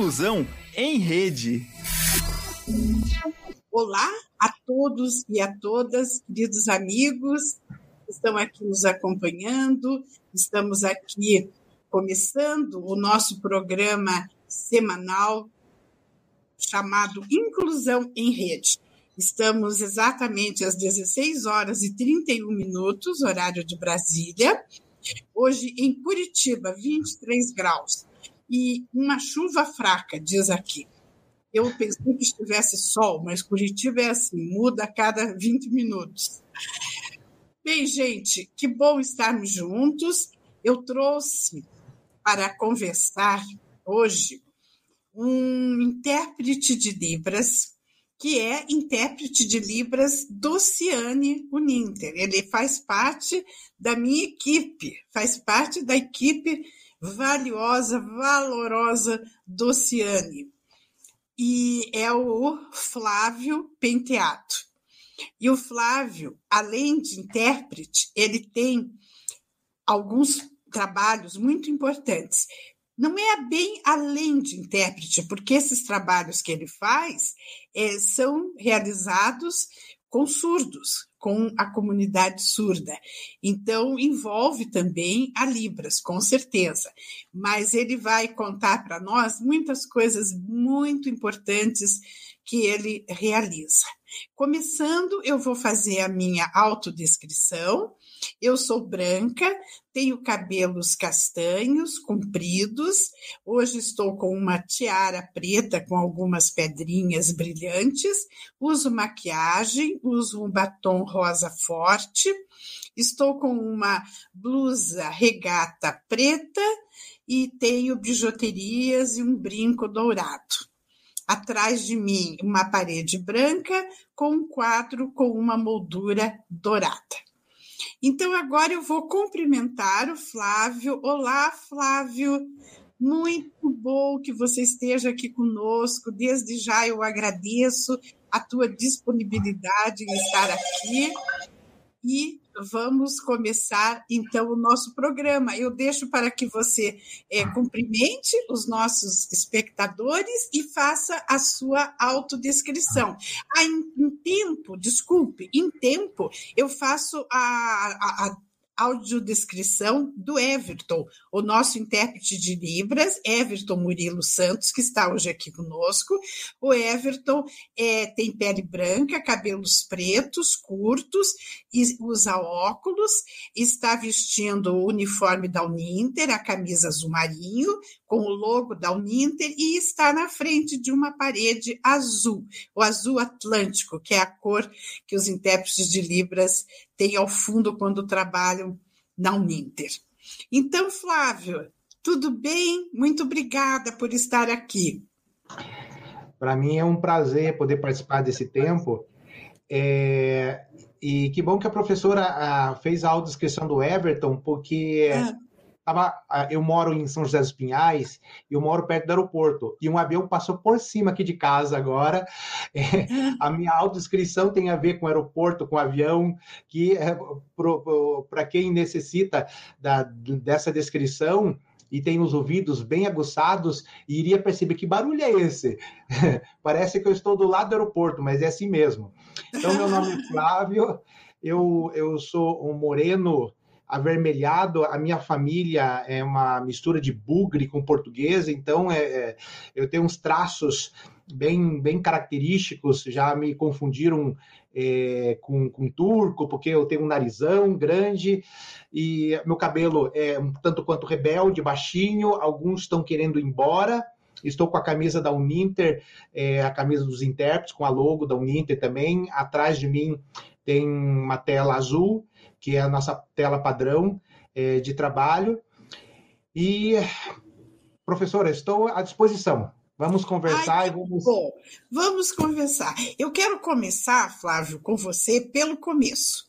Inclusão em Rede. Olá a todos e a todas, queridos amigos, que estão aqui nos acompanhando. Estamos aqui começando o nosso programa semanal chamado Inclusão em Rede. Estamos exatamente às 16 horas e 31 minutos, horário de Brasília. Hoje em Curitiba, 23 graus e uma chuva fraca, diz aqui. Eu pensei que estivesse sol, mas Curitiba é assim, muda a cada 20 minutos. Bem, gente, que bom estarmos juntos. Eu trouxe para conversar hoje um intérprete de Libras, que é intérprete de Libras do Ciane Uninter. Ele faz parte da minha equipe, faz parte da equipe valiosa, valorosa do Ciane. E é o Flávio Penteato. E o Flávio, além de intérprete, ele tem alguns trabalhos muito importantes. Não é bem além de intérprete, porque esses trabalhos que ele faz é, são realizados com surdos, com a comunidade surda. Então, envolve também a Libras, com certeza. Mas ele vai contar para nós muitas coisas muito importantes que ele realiza. Começando, eu vou fazer a minha autodescrição eu sou branca, tenho cabelos castanhos, compridos. Hoje estou com uma tiara preta com algumas pedrinhas brilhantes. Uso maquiagem, uso um batom rosa forte. Estou com uma blusa regata preta e tenho bijuterias e um brinco dourado atrás de mim uma parede branca com um quadro com uma moldura dourada. Então, agora eu vou cumprimentar o Flávio. Olá, Flávio. Muito bom que você esteja aqui conosco. Desde já eu agradeço a tua disponibilidade em estar aqui. E vamos começar então o nosso programa. Eu deixo para que você é, cumprimente os nossos espectadores e faça a sua autodescrição. Ah, em, em tempo, desculpe, em tempo, eu faço a, a, a audiodescrição do Everton, o nosso intérprete de Libras, Everton Murilo Santos, que está hoje aqui conosco. O Everton é, tem pele branca, cabelos pretos, curtos, usa óculos, está vestindo o uniforme da Uninter, a camisa azul marinho, com o logo da Uninter, e está na frente de uma parede azul, o azul atlântico, que é a cor que os intérpretes de Libras têm ao fundo quando trabalham na Uninter. Então, Flávio, tudo bem? Muito obrigada por estar aqui. Para mim é um prazer poder participar desse tempo. É... E que bom que a professora a, fez a autodescrição do Everton, porque é eu moro em São José dos Pinhais eu moro perto do aeroporto. E um avião passou por cima aqui de casa agora. É, a minha autodescrição tem a ver com o aeroporto, com o avião, que é, para quem necessita da, dessa descrição, e tem os ouvidos bem aguçados e iria perceber que barulho é esse. Parece que eu estou do lado do aeroporto, mas é assim mesmo. Então, meu nome é Flávio, eu, eu sou um moreno avermelhado. A minha família é uma mistura de bugre com português, então é, é, eu tenho uns traços bem, bem característicos. Já me confundiram é, com, com turco, porque eu tenho um narizão grande e meu cabelo é um tanto quanto rebelde, baixinho. Alguns estão querendo ir embora. Estou com a camisa da Uninter, é, a camisa dos intérpretes, com a logo da Uninter também. Atrás de mim tem uma tela azul que é a nossa tela padrão é, de trabalho. E, professora, estou à disposição. Vamos conversar Ai, e vamos. Bom, vamos conversar. Eu quero começar, Flávio, com você pelo começo.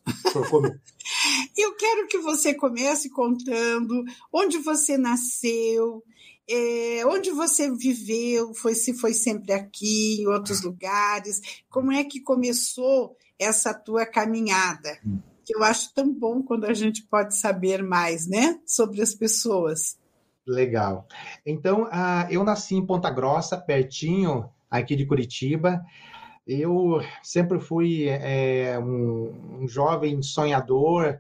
começo. Eu quero que você comece contando onde você nasceu, é, onde você viveu, foi se foi sempre aqui, em outros lugares, como é que começou essa tua caminhada? Hum que eu acho tão bom quando a gente pode saber mais, né, sobre as pessoas. Legal. Então, uh, eu nasci em Ponta Grossa, pertinho aqui de Curitiba. Eu sempre fui é, um, um, jovem sonhador.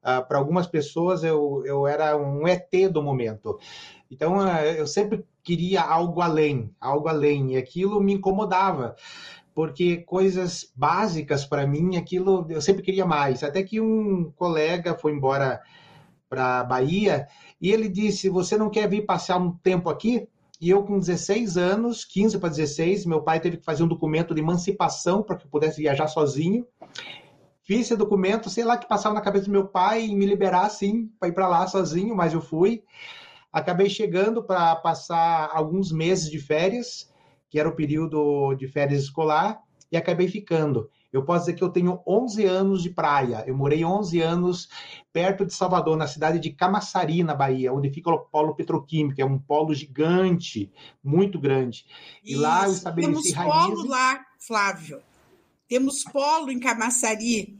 Uh, Para algumas pessoas, eu, eu era um ET do momento. Então, uh, eu sempre queria algo além, algo além. E aquilo me incomodava porque coisas básicas para mim, aquilo eu sempre queria mais. Até que um colega foi embora para Bahia e ele disse: Você não quer vir passar um tempo aqui? E eu, com 16 anos, 15 para 16, meu pai teve que fazer um documento de emancipação para que eu pudesse viajar sozinho. Fiz esse documento, sei lá que passava na cabeça do meu pai e me liberar assim para ir para lá sozinho, mas eu fui. Acabei chegando para passar alguns meses de férias que era o período de férias escolar, e acabei ficando. Eu posso dizer que eu tenho 11 anos de praia. Eu morei 11 anos perto de Salvador, na cidade de Camaçari, na Bahia, onde fica o polo petroquímico, é um polo gigante, muito grande. E Isso. lá eu estabeleci Temos raízes... polo lá, Flávio. Temos polo em Camaçari.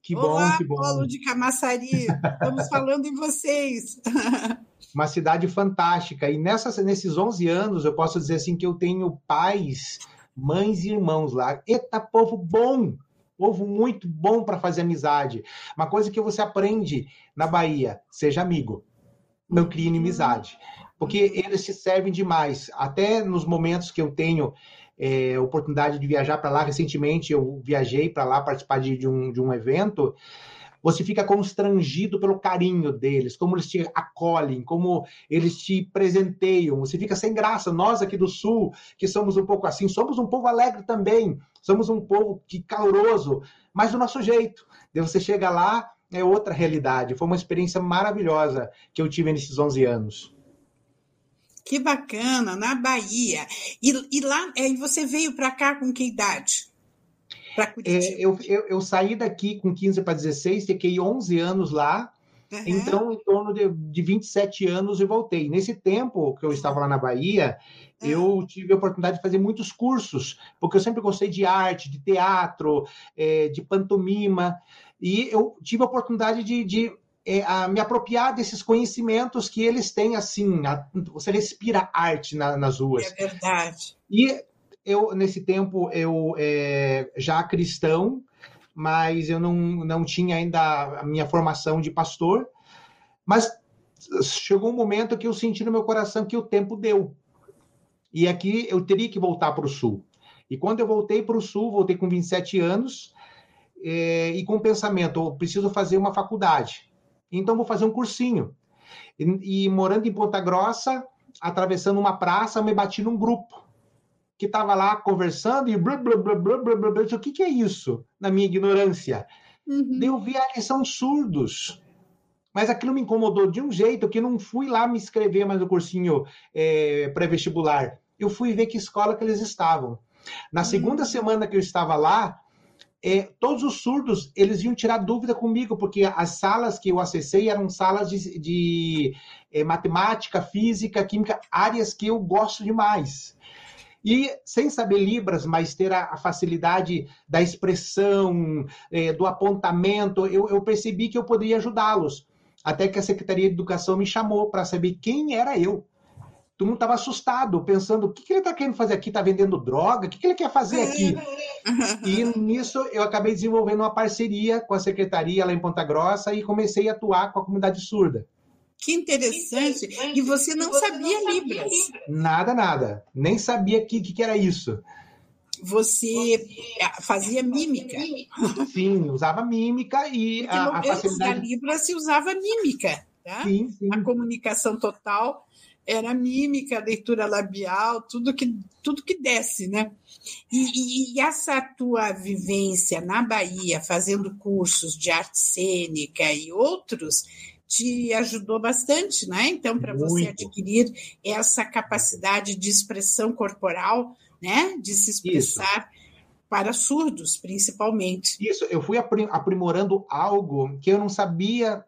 Que bom, Olá, que bom. polo de Camaçari. Estamos falando em vocês. uma cidade fantástica. E nessas, nesses 11 anos, eu posso dizer assim que eu tenho pais, mães e irmãos lá. Eita, povo bom! Povo muito bom para fazer amizade. Uma coisa que você aprende na Bahia, seja amigo. Não crie inimizade. Porque eles te servem demais. Até nos momentos que eu tenho é, oportunidade de viajar para lá, recentemente eu viajei para lá participar de, de, um, de um evento você fica constrangido pelo carinho deles, como eles te acolhem, como eles te presenteiam, você fica sem graça. Nós aqui do Sul, que somos um pouco assim, somos um povo alegre também, somos um povo que caloroso, mas do nosso jeito. E você chega lá, é outra realidade. Foi uma experiência maravilhosa que eu tive nesses 11 anos. Que bacana, na Bahia. E, e lá, e você veio para cá com que idade? Para Curitiba? É, eu, eu, eu, saí daqui com 15 para 16, fiquei 11 anos lá, uhum. então em torno de, de 27 anos eu voltei. Nesse tempo que eu estava lá na Bahia, uhum. eu tive a oportunidade de fazer muitos cursos, porque eu sempre gostei de arte, de teatro, é, de pantomima, e eu tive a oportunidade de, de é, a me apropriar desses conhecimentos que eles têm, assim, a, você respira arte na, nas ruas. É verdade. E eu nesse tempo eu é, já cristão, mas eu não, não tinha ainda a minha formação de pastor. Mas chegou um momento que eu senti no meu coração que o tempo deu. E aqui eu teria que voltar para o sul. E quando eu voltei para o sul, voltei com 27 anos, é, e com o pensamento, eu preciso fazer uma faculdade. Então vou fazer um cursinho. E, e morando em Ponta Grossa, atravessando uma praça, eu me bati num grupo que estava lá conversando e blá, blá, blá, blá, blá, blá, blá. o que, que é isso? Na minha ignorância. Uhum. Eu vi, ah, eles são surdos. Mas aquilo me incomodou de um jeito que não fui lá me inscrever mais no cursinho é, pré-vestibular. Eu fui ver que escola que eles estavam. Na uhum. segunda semana que eu estava lá, é, todos os surdos eles iam tirar dúvida comigo, porque as salas que eu acessei eram salas de, de é, matemática, física, química, áreas que eu gosto demais. E sem saber Libras, mas ter a, a facilidade da expressão, é, do apontamento, eu, eu percebi que eu poderia ajudá-los. Até que a Secretaria de Educação me chamou para saber quem era eu. Todo mundo estava assustado, pensando: o que, que ele está querendo fazer aqui? Está vendendo droga? O que, que ele quer fazer aqui? e nisso eu acabei desenvolvendo uma parceria com a secretaria lá em Ponta Grossa e comecei a atuar com a comunidade surda. Que interessante. E você não você sabia não Libras. Nada, nada. Nem sabia o que, que era isso. Você fazia mímica. Sim, usava mímica e a, a facilidade... Na Libras se usava mímica. Tá? Sim, sim. A comunicação total era mímica, leitura labial, tudo que, tudo que desce, né? E, e, essa tua vivência na Bahia, fazendo cursos de arte cênica e outros, te ajudou bastante, né? Então, para você adquirir essa capacidade de expressão corporal, né? De se expressar Isso. para surdos, principalmente. Isso, eu fui aprimorando algo que eu não sabia.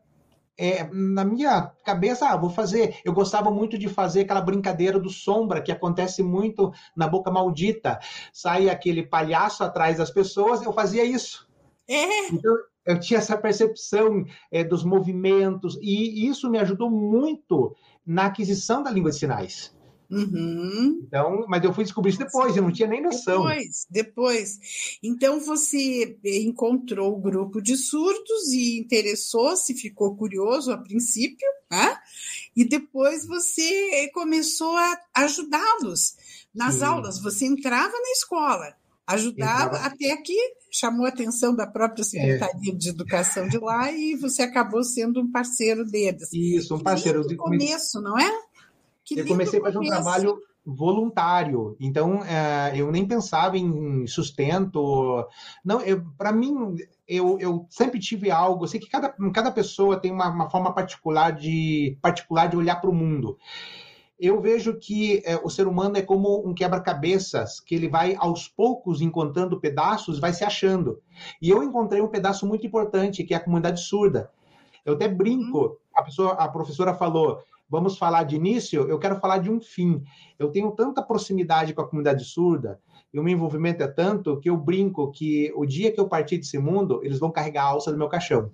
É, na minha cabeça, ah, vou fazer. Eu gostava muito de fazer aquela brincadeira do sombra, que acontece muito na Boca Maldita. Sai aquele palhaço atrás das pessoas, eu fazia isso. É. Então, eu tinha essa percepção é, dos movimentos, e isso me ajudou muito na aquisição da língua de sinais. Uhum. Então, mas eu fui descobrir isso depois, eu não tinha nem noção. Depois, depois. Então você encontrou o grupo de surdos e interessou-se, ficou curioso a princípio, né? E depois você começou a ajudá-los nas Sim. aulas. Você entrava na escola, ajudava até que chamou a atenção da própria Secretaria é. de Educação de lá e você acabou sendo um parceiro deles. Isso, um parceiro. No começo, não é? Que eu comecei a fazer um trabalho voluntário, então é, eu nem pensava em sustento. Não, para mim, eu, eu sempre tive algo. Eu sei que cada, cada pessoa tem uma, uma forma particular de particular de olhar para o mundo eu vejo que é, o ser humano é como um quebra-cabeças, que ele vai aos poucos encontrando pedaços, vai se achando. E eu encontrei um pedaço muito importante, que é a comunidade surda. Eu até brinco, a, pessoa, a professora falou, vamos falar de início, eu quero falar de um fim. Eu tenho tanta proximidade com a comunidade surda, e o meu envolvimento é tanto que eu brinco que o dia que eu partir desse mundo, eles vão carregar a alça do meu caixão.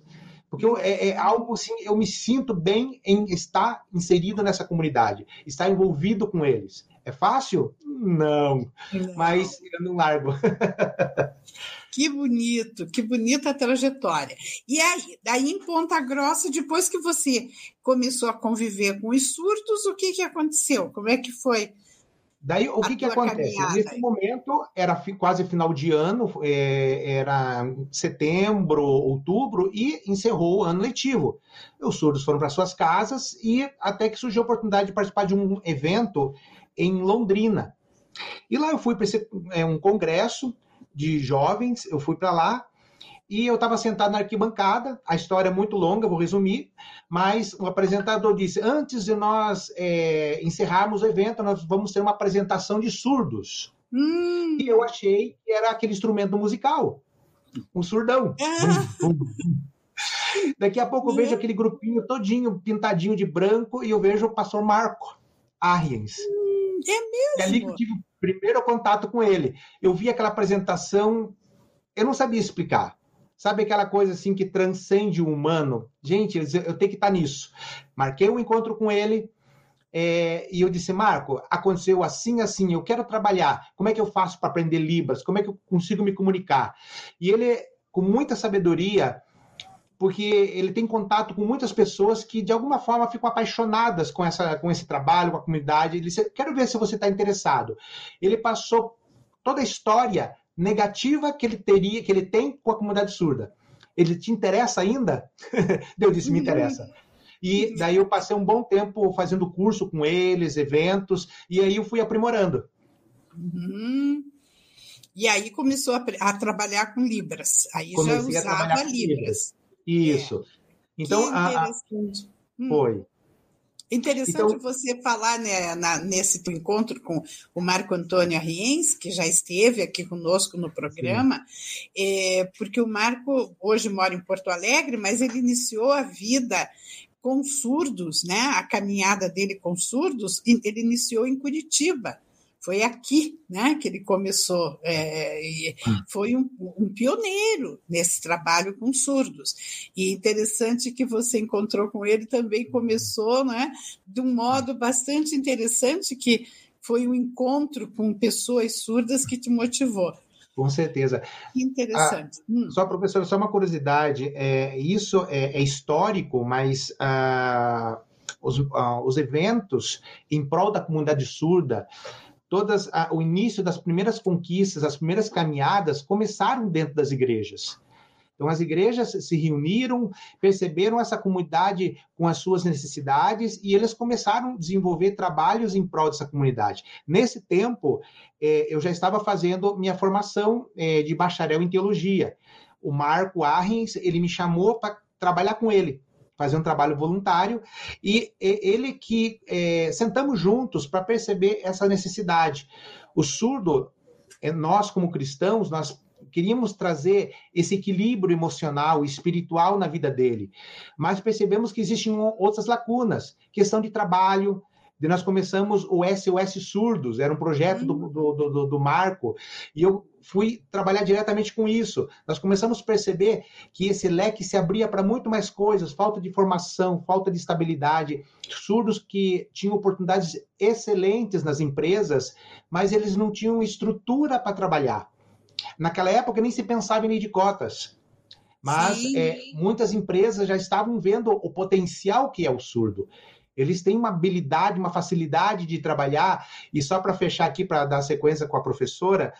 Porque eu, é, é, algo assim, eu me sinto bem em estar inserido nessa comunidade, estar envolvido com eles. É fácil? Não, não. mas eu não largo. Que bonito, que bonita a trajetória. E aí, daí em Ponta Grossa, depois que você começou a conviver com os surtos, o que, que aconteceu? Como é que foi? Daí, o que, que acontece? Caminhada? Nesse momento, era quase final de ano, é, era setembro, outubro, e encerrou o ano letivo. Os surdos foram para suas casas e até que surgiu a oportunidade de participar de um evento em Londrina. E lá eu fui para é, um congresso de jovens, eu fui para lá e eu estava sentado na arquibancada. A história é muito longa, vou resumir, mas o apresentador disse: antes de nós é, encerrarmos o evento, nós vamos ter uma apresentação de surdos. Hum. E eu achei que era aquele instrumento musical, um surdão. Ah. Daqui a pouco eu vejo aquele grupinho todinho pintadinho de branco e eu vejo o pastor Marco Ariens. Hum, é mesmo? E ali que eu tive o primeiro contato com ele. Eu vi aquela apresentação, eu não sabia explicar. Sabe aquela coisa assim que transcende o humano? Gente, eu, tenho que estar nisso. Marquei um encontro com ele é, e eu disse, Marco, aconteceu assim, assim, eu quero trabalhar. Como é que eu faço para aprender Libras? Como é que eu consigo me comunicar? E ele, com muita sabedoria, porque ele tem contato com muitas pessoas que de alguma forma ficam apaixonadas com, essa, com esse trabalho, com a comunidade. Ele disse, quero ver se você está interessado. Ele passou toda a história negativa que ele teria, que ele tem com a comunidade surda. Ele te interessa ainda? Eu disse, me interessa. E daí eu passei um bom tempo fazendo curso com eles, eventos, e aí eu fui aprimorando. Uhum. E aí começou a, a, trabalhar com Libras. Aí Comecei já usava Libras. Libras. Isso. É. Então, a, a... Hum. foi. Interessante então, você falar né, na, nesse encontro com o Marco Antônio Arriens, que já esteve aqui conosco no programa, é, porque o Marco hoje mora em Porto Alegre, mas ele iniciou a vida com surdos, né? A caminhada dele com surdos, ele iniciou em Curitiba. Foi aqui né, que ele começou, é, hum. foi um, um, pioneiro nesse trabalho com surdos. E interessante que você encontrou com ele também começou né, de um modo bastante interessante, que foi um encontro com pessoas surdas que te motivou. Com certeza. Interessante. Ah, hum. Só, professor, só uma curiosidade. É, isso é, é histórico, mas ah, os, ah, os eventos em prol da comunidade surda todas a, o início das primeiras conquistas, as primeiras caminhadas começaram dentro das igrejas. Então, as igrejas se reuniram, perceberam essa comunidade com as suas necessidades e eles começaram a desenvolver trabalhos em prol dessa comunidade. Nesse tempo, eh, eu já estava fazendo minha formação eh, de bacharel em teologia. O Marco Arrens, ele me chamou para trabalhar com ele fazer um trabalho voluntário, e ele que é, sentamos juntos para perceber essa necessidade. O surdo, é, nós como cristãos, nós queríamos trazer esse equilíbrio emocional e espiritual na vida dele, mas percebemos que existem outras lacunas, questão de trabalho, nós começamos o SOS Surdos, era um projeto do, do, do, do Marco, e eu fui trabalhar diretamente com isso. Nós começamos a perceber que esse leque se abria para muito mais coisas, falta de formação, falta de estabilidade, surdos que tinham oportunidades excelentes nas empresas, mas eles não tinham estrutura para trabalhar. Naquela época nem se pensava em cotas. Mas é, muitas empresas já estavam vendo o potencial que é o surdo. Eles têm uma habilidade, uma facilidade de trabalhar. E só para fechar aqui, para dar sequência com a professora,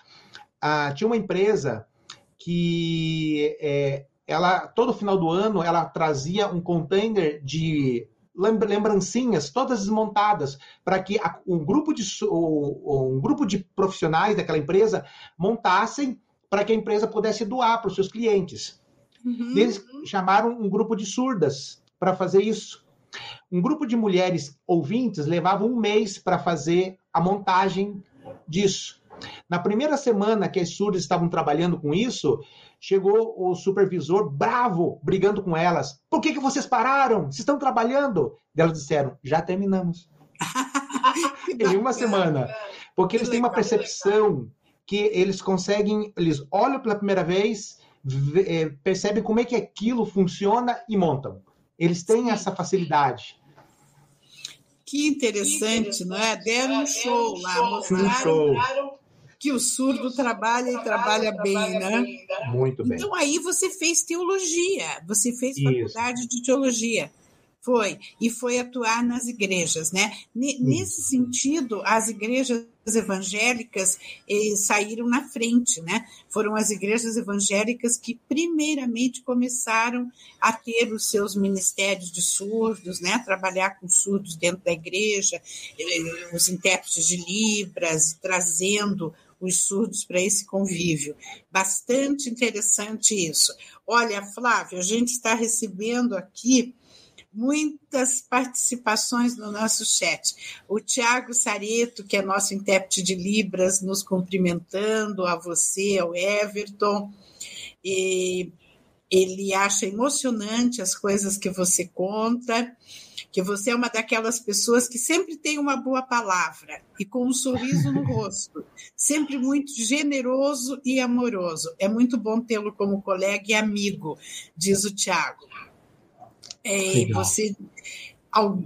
ah, tinha uma empresa que é, ela todo final do ano ela trazia um container de lembrancinhas todas desmontadas para que um grupo de um grupo de profissionais daquela empresa montassem para que a empresa pudesse doar para os seus clientes. Uhum. Eles chamaram um grupo de surdas para fazer isso. Um grupo de mulheres ouvintes levava um mês para fazer a montagem disso. Na primeira semana que as surdas estavam trabalhando com isso, chegou o supervisor bravo, brigando com elas. Por que, que vocês pararam? Vocês estão trabalhando? E elas disseram, já terminamos. em uma semana. Porque eles têm uma percepção que eles conseguem, eles olham pela primeira vez, é, percebem como é que aquilo funciona e montam. Eles têm essa facilidade. Que interessante, não é? Deram um show lá, mostraram que o surdo trabalha e trabalha bem, né? Muito bem. Então aí você fez teologia, você fez faculdade de teologia. Foi, e foi atuar nas igrejas, né? Nesse sentido, as igrejas evangélicas eh, saíram na frente, né? Foram as igrejas evangélicas que primeiramente começaram a ter os seus ministérios de surdos, né? Trabalhar com surdos dentro da igreja, eh, os intérpretes de libras, trazendo os surdos para esse convívio. Bastante interessante isso. Olha, Flávio, a gente está recebendo aqui muitas participações no nosso chat. O Tiago Sareto, que é nosso intérprete de Libras, nos cumprimentando, a você, ao Everton. E ele acha emocionante as coisas que você conta, que você é uma daquelas pessoas que sempre tem uma boa palavra e com um sorriso no rosto, sempre muito generoso e amoroso. É muito bom tê-lo como colega e amigo, diz o Tiago. É, você,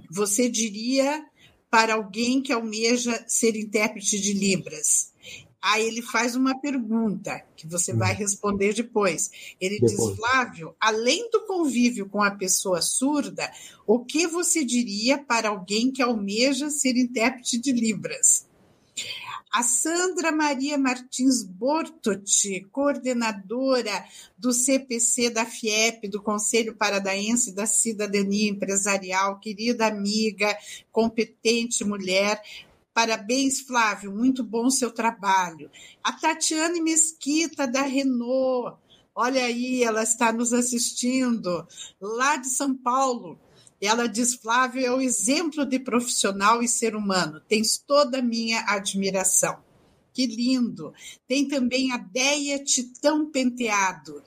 você diria para alguém que almeja ser intérprete de Libras. Aí ele faz uma pergunta que você vai hum. responder depois. Ele depois. diz, Flávio, além do convívio com a pessoa surda, o que você diria para alguém que almeja ser intérprete de Libras? A Sandra Maria Martins Bortotti, coordenadora do CPC da FIEP, do Conselho Paradaense da Cidadania Empresarial, querida amiga, competente mulher. Parabéns, Flávio, muito bom seu trabalho. A Tatiane Mesquita, da Renault, olha aí, ela está nos assistindo, lá de São Paulo. Ela diz: Flávio é o exemplo de profissional e ser humano. Tens toda a minha admiração. Que lindo! Tem também a Deia Titão Penteado.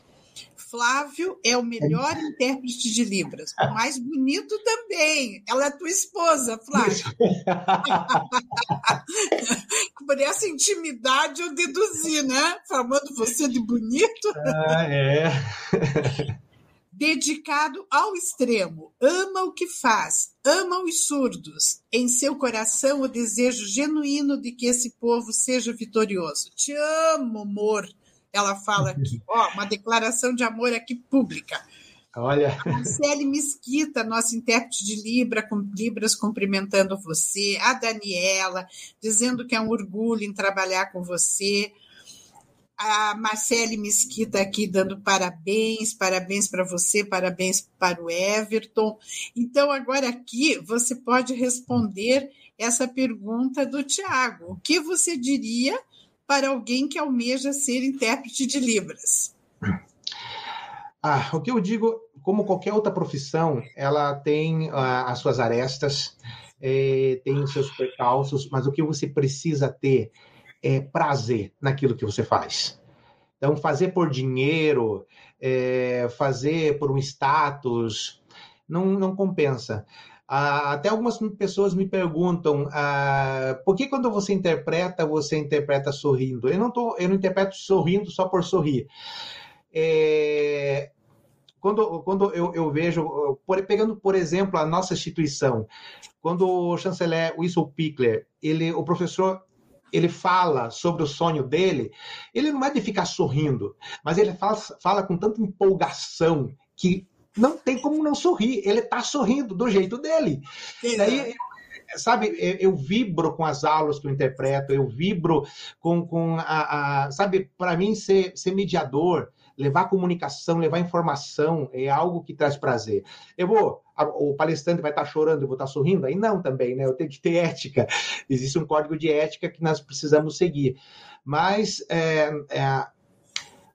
Flávio é o melhor intérprete de Libras. O mais bonito também. Ela é tua esposa, Flávio. Por essa intimidade eu deduzi, né? Falando você de bonito. Ah, é. dedicado ao extremo, ama o que faz, ama os surdos, em seu coração o desejo genuíno de que esse povo seja vitorioso. Te amo, amor. Ela fala aqui, ó, uma declaração de amor aqui pública. Olha. Marcele Mesquita, nossa intérprete de Libra, com Libras, cumprimentando você. A Daniela, dizendo que é um orgulho em trabalhar com você a Marcele Mesquita aqui dando parabéns, parabéns para você, parabéns para o Everton. Então, agora aqui você pode responder essa pergunta do Tiago. O que você diria para alguém que almeja ser intérprete de Libras? Ah, o que eu digo, como qualquer outra profissão, ela tem ah, as suas arestas, eh, tem os seus percalços, mas o que você precisa ter é, prazer naquilo que você faz. Então, fazer por dinheiro, é, fazer por um status, não, não compensa. Ah, até algumas pessoas me perguntam ah, por que quando você interpreta, você interpreta sorrindo? Eu não, tô, eu não interpreto sorrindo só por sorrir. É, quando, quando eu, eu vejo, por, pegando por exemplo a nossa instituição, quando o chanceler Wilson Pickler, ele, o professor ele fala sobre o sonho dele, ele não é de ficar sorrindo, mas ele fala, fala com tanta empolgação que não tem como não sorrir. Ele está sorrindo do jeito dele. Sim, Daí, sabe, eu, vibro com as aulas que eu interpreto, eu vibro com, com a, a sabe, para mim ser, ser mediador, levar comunicação, levar informação é algo que traz prazer. Eu vou, o palestrante vai estar chorando, eu vou estar sorrindo? Aí não também, né? Eu tenho que ter ética. Existe um código de ética que nós precisamos seguir. Mas é, é,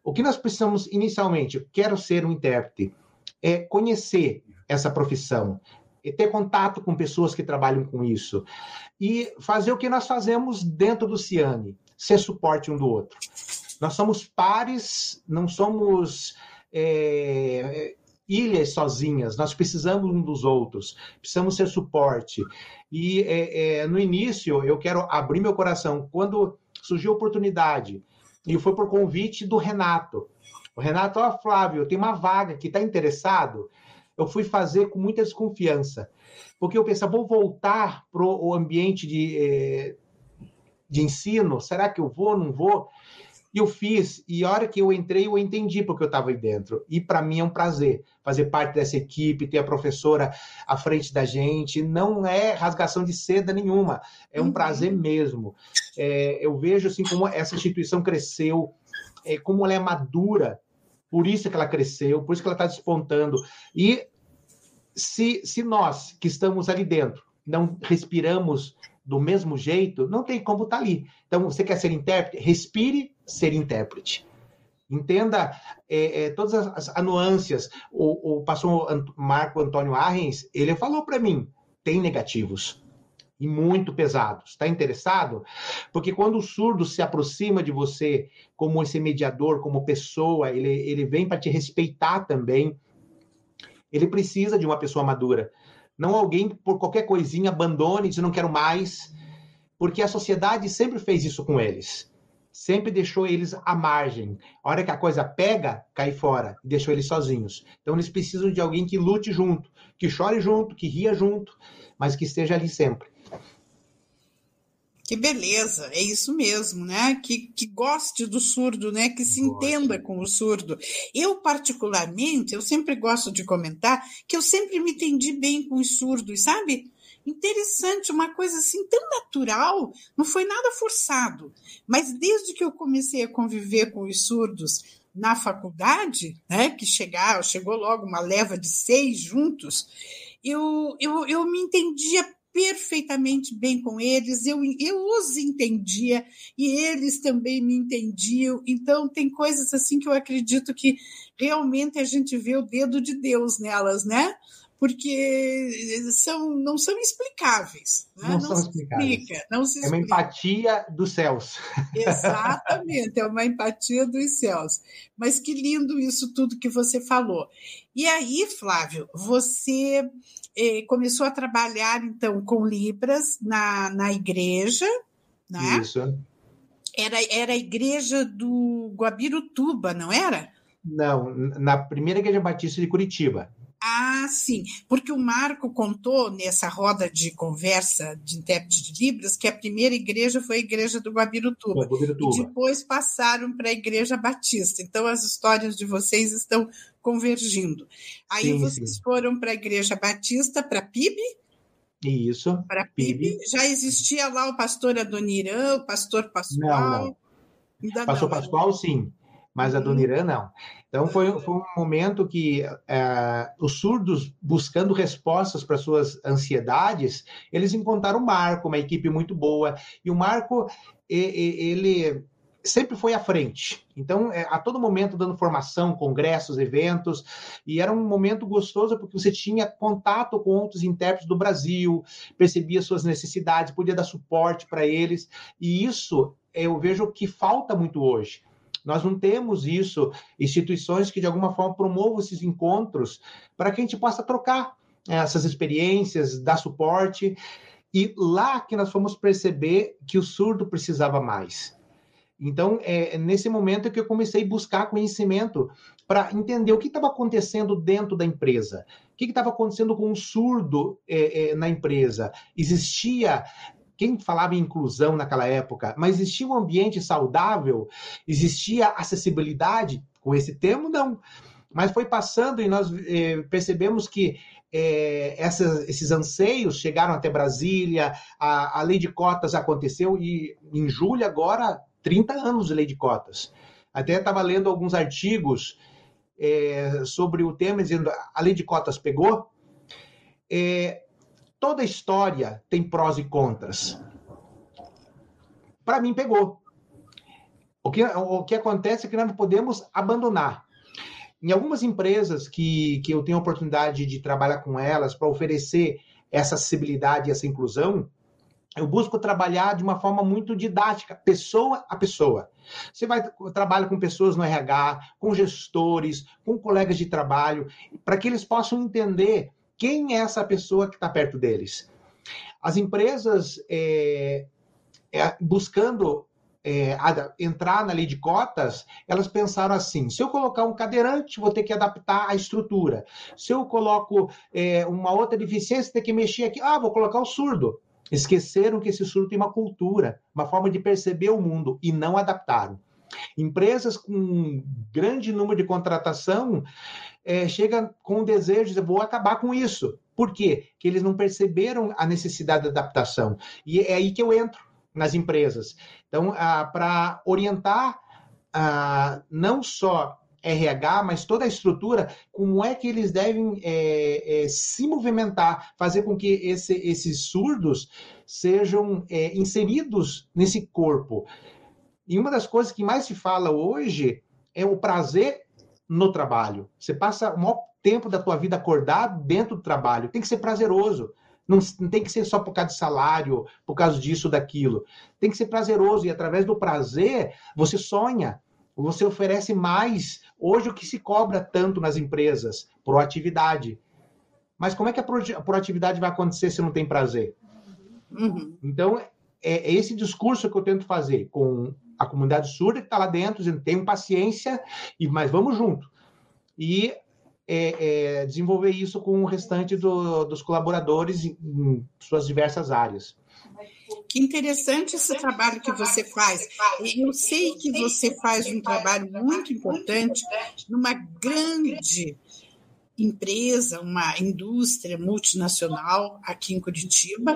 o que nós precisamos inicialmente, eu quero ser um intérprete, é conhecer essa profissão, e ter contato com pessoas que trabalham com isso e fazer o que nós fazemos dentro do Ciane, ser suporte um do outro. Nós somos pares, não somos é, ilhas sozinhas, nós precisamos um dos outros, precisamos ser suporte. E é, é, no início, eu quero abrir meu coração. Quando surgiu a oportunidade, e foi por convite do Renato. O Renato, ó, Flávio, tem uma vaga que está interessado. Eu fui fazer com muita desconfiança, porque eu pensava, vou voltar para o ambiente de, eh, de ensino, será que eu vou, não vou? E eu fiz, e a hora que eu entrei, eu entendi porque eu estava aí dentro. E para mim é um prazer fazer parte dessa equipe, ter a professora à frente da gente. Não é rasgação de seda nenhuma, é um uhum. prazer mesmo. É, eu vejo assim como essa instituição cresceu, é, como ela é madura, por isso que ela cresceu, por isso que ela está despontando. E se, se nós que estamos ali dentro não respiramos do mesmo jeito, não tem como estar tá ali. Então, você quer ser intérprete? Respire ser intérprete. Entenda é, é, todas as, as nuances. O, o pastor Marco Antônio Arrens, ele falou para mim, tem negativos e muito pesados. Está interessado? Porque quando o surdo se aproxima de você como esse mediador, como pessoa, ele, ele vem para te respeitar também. Ele precisa de uma pessoa madura. Não alguém por qualquer coisinha abandone diz não quero mais, porque a sociedade sempre fez isso com eles. Sempre deixou eles à margem. A hora que a coisa pega, cai fora, e deixou eles sozinhos. Então eles precisam de alguém que lute junto, que chore junto, que ria junto, mas que esteja ali sempre. Que beleza, é isso mesmo, né? Que, que goste do surdo, né? Que se Gosto. entenda com o surdo. Eu, particularmente, eu sempre gosto de comentar que eu sempre me entendi bem com os surdos, sabe? Interessante, uma coisa assim tão natural, não foi nada forçado. Mas desde que eu comecei a conviver com os surdos na faculdade, né? Que chegar, chegou logo uma leva de seis juntos, eu, eu, eu me entendia perfeitamente bem com eles, eu, eu os entendia e eles também me entendiam. Então, tem coisas assim que eu acredito que realmente a gente vê o dedo de Deus nelas, né? Porque são, não são explicáveis. Né? Não, não, são explicáveis. Explica, não se explica. É uma empatia dos céus. Exatamente, é uma empatia dos céus. Mas que lindo isso tudo que você falou. E aí, Flávio, você eh, começou a trabalhar então com Libras na, na igreja, né? Isso. Era, era a igreja do Guabirutuba, não era? Não, na primeira igreja batista de Curitiba. Ah, sim, porque o Marco contou nessa roda de conversa de intérprete de Libras que a primeira igreja foi a igreja do Guabirutuba. Guabirutuba. E depois passaram para a igreja batista. Então as histórias de vocês estão convergindo. Aí sim, vocês sim. foram para a igreja batista, para PIB? Isso. Para PIB. Já existia lá o pastor Adoniran, o pastor Pascoal? Não, não. Pastor não. Pascoal, sim mas a Dona Irã não. Então foi, foi um momento que é, os surdos, buscando respostas para suas ansiedades, eles encontraram o Marco, uma equipe muito boa, e o Marco, ele sempre foi à frente. Então, é, a todo momento dando formação, congressos, eventos, e era um momento gostoso porque você tinha contato com outros intérpretes do Brasil, percebia suas necessidades, podia dar suporte para eles, e isso eu vejo que falta muito hoje. Nós não temos isso, instituições que de alguma forma promovam esses encontros para que a gente possa trocar. essas experiências, dar suporte. E lá que nós fomos perceber que o surdo precisava mais. Então, é nesse momento que eu comecei a buscar conhecimento para entender o que estava acontecendo dentro da empresa. O que estava acontecendo com o surdo é, é, na empresa? Existia quem falava em inclusão naquela época, mas existia um ambiente saudável, existia acessibilidade com esse termo não. Mas foi passando e nós eh, percebemos que eh, esses anseios chegaram até Brasília, a, a lei de cotas aconteceu e em julho agora 30 anos de lei de cotas. Até estava lendo alguns artigos é, sobre o tema, dizendo a lei de cotas pegou. É, toda história tem prós e contras. Para mim, pegou. O que, o que acontece é que nós não podemos abandonar. Em algumas empresas que, que eu tenho a oportunidade de trabalhar com elas para oferecer essa acessibilidade e essa inclusão, eu busco trabalhar de uma forma muito didática, pessoa a pessoa. Você vai trabalhar com pessoas no RH, com gestores, com colegas de trabalho, para que eles possam entender quem é essa pessoa que está perto deles. As empresas é, é, buscando é, entrar na lei de cotas, elas pensaram assim: se eu colocar um cadeirante, vou ter que adaptar a estrutura. Se eu coloco é, uma outra deficiência, tem que mexer aqui. Ah, vou colocar o surdo. Esqueceram que esse surdo tem uma cultura, uma forma de perceber o mundo e não adaptaram. Empresas com grande número de contratação é, chegam com o desejo de vou acabar com isso. Por quê? Que eles não perceberam a necessidade de adaptação. E é aí que eu entro nas empresas. Então, ah, para orientar ah, não só RH, mas toda a estrutura, como é que eles devem é, é, se movimentar, fazer com que esse, esses surdos sejam é, inseridos nesse corpo. E uma das coisas que mais se fala hoje é o prazer no trabalho. Você passa o maior tempo da tua vida acordado dentro do trabalho. Tem que ser prazeroso. Não, não, tem que ser só por causa de salário, por causa disso, daquilo. Tem que ser prazeroso. E através do prazer, você sonha. Você oferece mais hoje o que se cobra tanto nas empresas, proatividade. Mas como é que a proatividade vai acontecer se não tem prazer? Uhum. Então, é, é, esse discurso que eu tento fazer com a comunidade surda que está lá dentro, dizendo, tenham paciência, e mas vamos junto. E é, é, desenvolver isso com o restante do, dos colaboradores em, em suas diversas áreas. Que interessante esse trabalho que você faz. Eu sei que você faz um trabalho muito importante numa grande empresa, uma indústria multinacional aqui em Curitiba.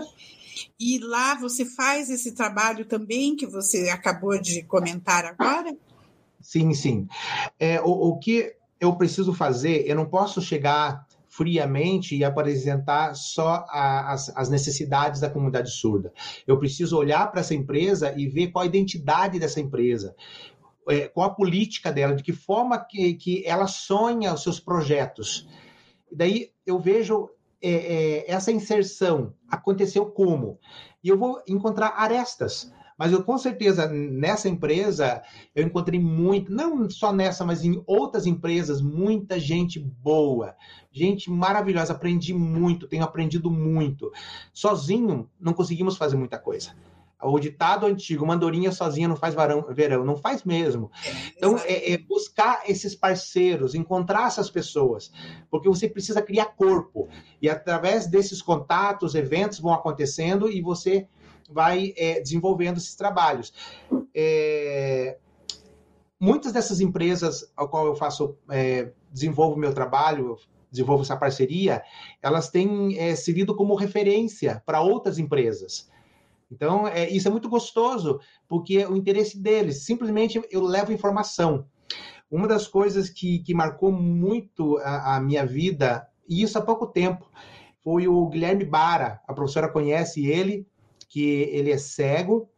E lá você faz esse trabalho também que você acabou de comentar agora? Sim, sim. É, o, o que eu preciso fazer, eu não posso chegar friamente e apresentar só a, as, as, necessidades da comunidade surda. Eu preciso olhar para essa empresa e ver qual a identidade dessa empresa, é, qual a política dela, de que forma que, que ela sonha os seus projetos. E daí eu vejo é, é, essa inserção aconteceu como? E eu vou encontrar arestas. Mas eu com certeza nessa empresa eu encontrei muito, não só nessa, mas em outras empresas, muita gente boa, gente maravilhosa. Aprendi muito, tenho aprendido muito. Sozinho não conseguimos fazer muita coisa. O ditado antigo, mandorinha sozinha não faz varão, verão, não faz mesmo. Então, é, é, buscar esses parceiros, encontrar essas pessoas, porque você precisa criar corpo. E através desses contatos, eventos vão acontecendo e você vai é, desenvolvendo esses trabalhos. É, muitas dessas empresas ao qual eu faço, é, desenvolvo meu trabalho, desenvolvo essa parceria, elas têm é, servido como referência para outras empresas. Então, é, isso é muito gostoso, porque o interesse deles, simplesmente eu levo informação. Uma das coisas que, que marcou muito a, a minha vida, e isso há pouco tempo, foi o Guilherme Bara. A professora conhece ele, que ele é cego,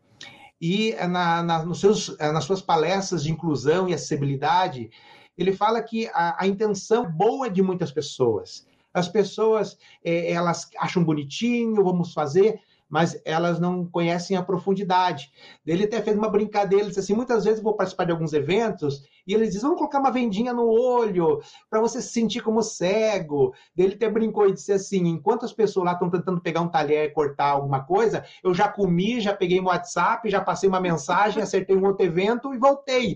e na, na, nos seus, nas suas palestras de inclusão e acessibilidade, ele fala que a, a intenção boa de muitas pessoas. As pessoas, é, elas acham bonitinho, vamos fazer, mas elas não conhecem a profundidade. Ele até fez uma brincadeira, ele disse assim, muitas vezes eu vou participar de alguns eventos e eles dizem, vamos colocar uma vendinha no olho para você se sentir como cego. Ele até brincou e disse assim, enquanto as pessoas lá estão tentando pegar um talher e cortar alguma coisa, eu já comi, já peguei meu WhatsApp, já passei uma mensagem, acertei um outro evento e voltei.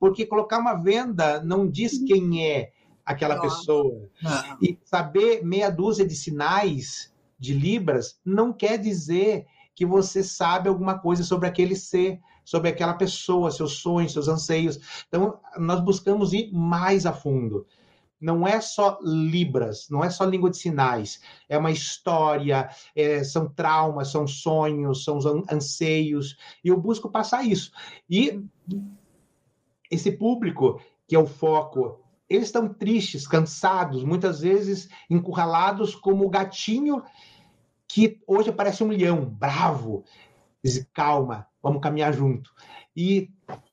Porque colocar uma venda não diz quem é aquela pessoa. E saber meia dúzia de sinais de Libras não quer dizer que você sabe alguma coisa sobre aquele ser, sobre aquela pessoa, seus sonhos, seus anseios. Então, nós buscamos ir mais a fundo. Não é só Libras, não é só língua de sinais. É uma história, é, são traumas, são sonhos, são anseios. E eu busco passar isso. E esse público, que é o foco eles estão tristes, cansados, muitas vezes encurralados como o gatinho que hoje parece um leão, bravo, diz, calma, vamos caminhar junto. E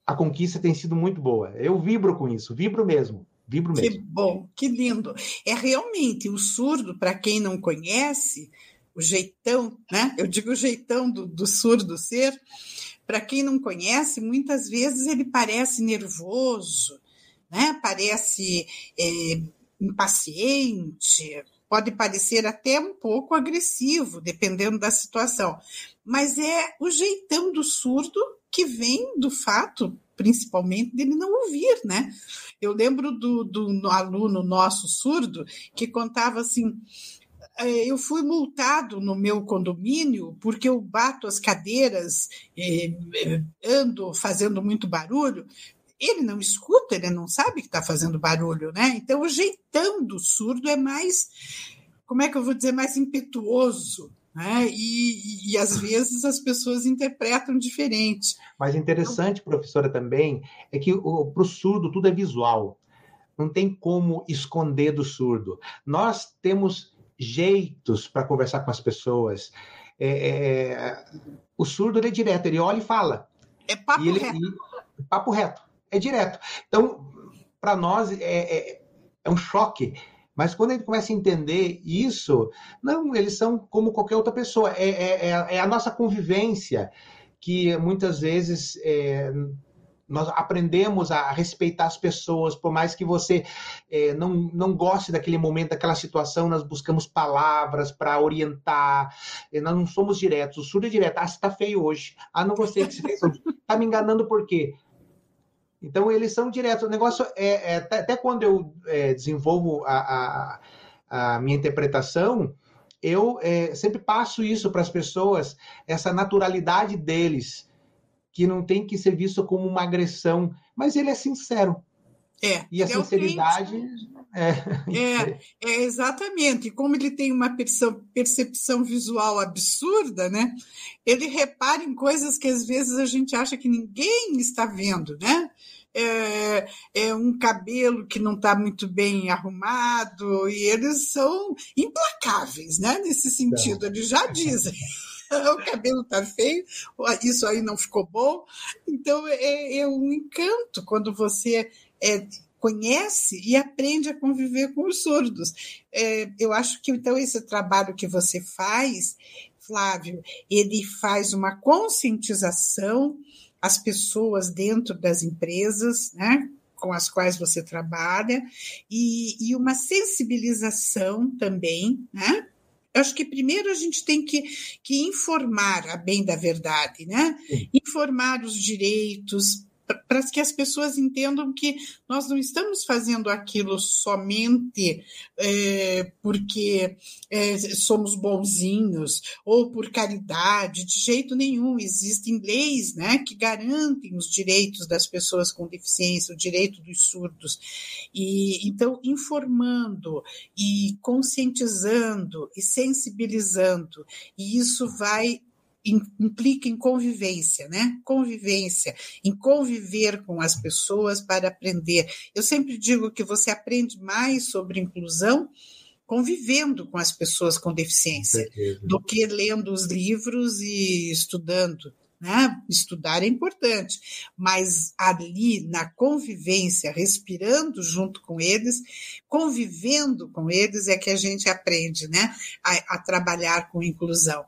a conquista tem sido muito boa. Eu vibro com isso, vibro mesmo. Vibro mesmo. Que bom, que lindo. É realmente o surdo, para quem não conhece, o jeitão, né? Eu digo o jeitão do, do surdo ser. Para quem não conhece, muitas vezes ele parece nervoso, né? Parece é, impaciente, pode parecer até um pouco agressivo, dependendo da situação, mas é o jeitão do surdo que vem do fato, principalmente, dele não ouvir, né? Eu lembro do, do aluno nosso surdo que contava assim: é, eu fui multado no meu condomínio porque eu bato as cadeiras, eh, ando fazendo muito barulho ele não escuta, ele não sabe que está fazendo barulho, né? Então, o jeitão do surdo é mais, como é que eu vou dizer, mais impetuoso, né? E, e, e às vezes as pessoas interpretam diferente. Mas interessante, professora, também, é que para o surdo tudo é visual. Não tem como esconder do surdo. Nós temos jeitos para conversar com as pessoas. É, é, o surdo é direto, ele olha e fala. É papo ele, reto. E, papo reto é direto. Então, para nós é, é, é, um choque. Mas quando gente começa a entender isso, não, eles são como qualquer outra pessoa. É, é, é, é a nossa convivência que muitas vezes é, nós aprendemos a respeitar as pessoas, por mais que você é, não, não goste daquele momento, daquela situação, nós buscamos palavras para orientar, nós não somos diretos. O surdo é direto, ah, você está feio hoje, ah, não gostei que você fez Está me enganando por quê? Então, eles são diretos. O negócio é, é até quando eu é, desenvolvo a, a, a, minha interpretação, eu é, sempre passo isso para as pessoas, essa naturalidade deles, que não tem que ser visto como uma agressão, mas ele é sincero. É, e a é sinceridade. É, é, é, exatamente. E como ele tem uma percepção, visual absurda, né? Ele repara em coisas que às vezes a gente acha que ninguém está vendo, né? É, é um cabelo que não está muito bem arrumado, e eles são implacáveis, né? Nesse sentido, eles já dizem. o cabelo está feio, isso aí não ficou bom. Então, é, é um encanto quando você é, conhece e aprende a conviver com os surdos. É, eu acho que então esse trabalho que você faz, Flávio, ele faz uma conscientização às pessoas dentro das empresas, né? com as quais você trabalha, e, e uma sensibilização também, né? Eu acho que primeiro a gente tem que, que informar a bem da verdade, né? Informar os direitos, para que as pessoas entendam que nós não estamos fazendo aquilo somente é, porque é, somos bonzinhos ou por caridade, de jeito nenhum. Existem leis né, que garantem os direitos das pessoas com deficiência, o direito dos surdos. E então, informando e conscientizando e sensibilizando, e isso vai implica em convivência, né? Convivência, em conviver com as pessoas para aprender. Eu sempre digo que você aprende mais sobre inclusão convivendo com as pessoas com deficiência do que lendo os livros e estudando. Né? Estudar é importante, mas ali na convivência, respirando junto com eles, convivendo com eles, é que a gente aprende né? a, a trabalhar com inclusão.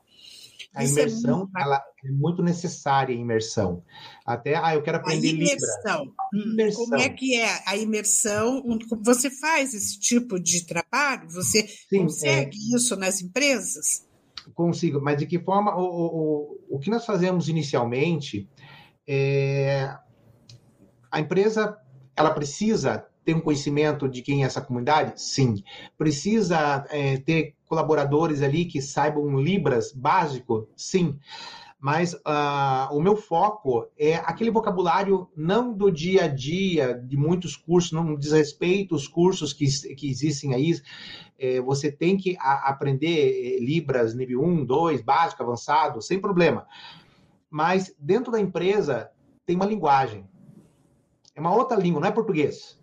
A Isso é imersão, é muito... ela é muito necessária, a imersão. Até, ah, eu quero aprender a imersão. Libra. imersão. Como é que é a imersão? Você faz esse tipo de trabalho? Você Sim, consegue é... isso nas empresas? Consigo, mas de que forma? O, o, o que nós fazemos inicialmente é... A empresa, ela precisa ter um conhecimento de quem é essa comunidade? Sim. Precisa é, ter colaboradores ali que saibam Libras básico? Sim. Mas uh, o meu foco é aquele vocabulário não do dia a dia, de muitos cursos, não diz respeito aos cursos que, que existem aí. É, você tem que a, aprender Libras nível 1, 2, básico, avançado, sem problema. Mas dentro da empresa tem uma linguagem. É uma outra língua, não é português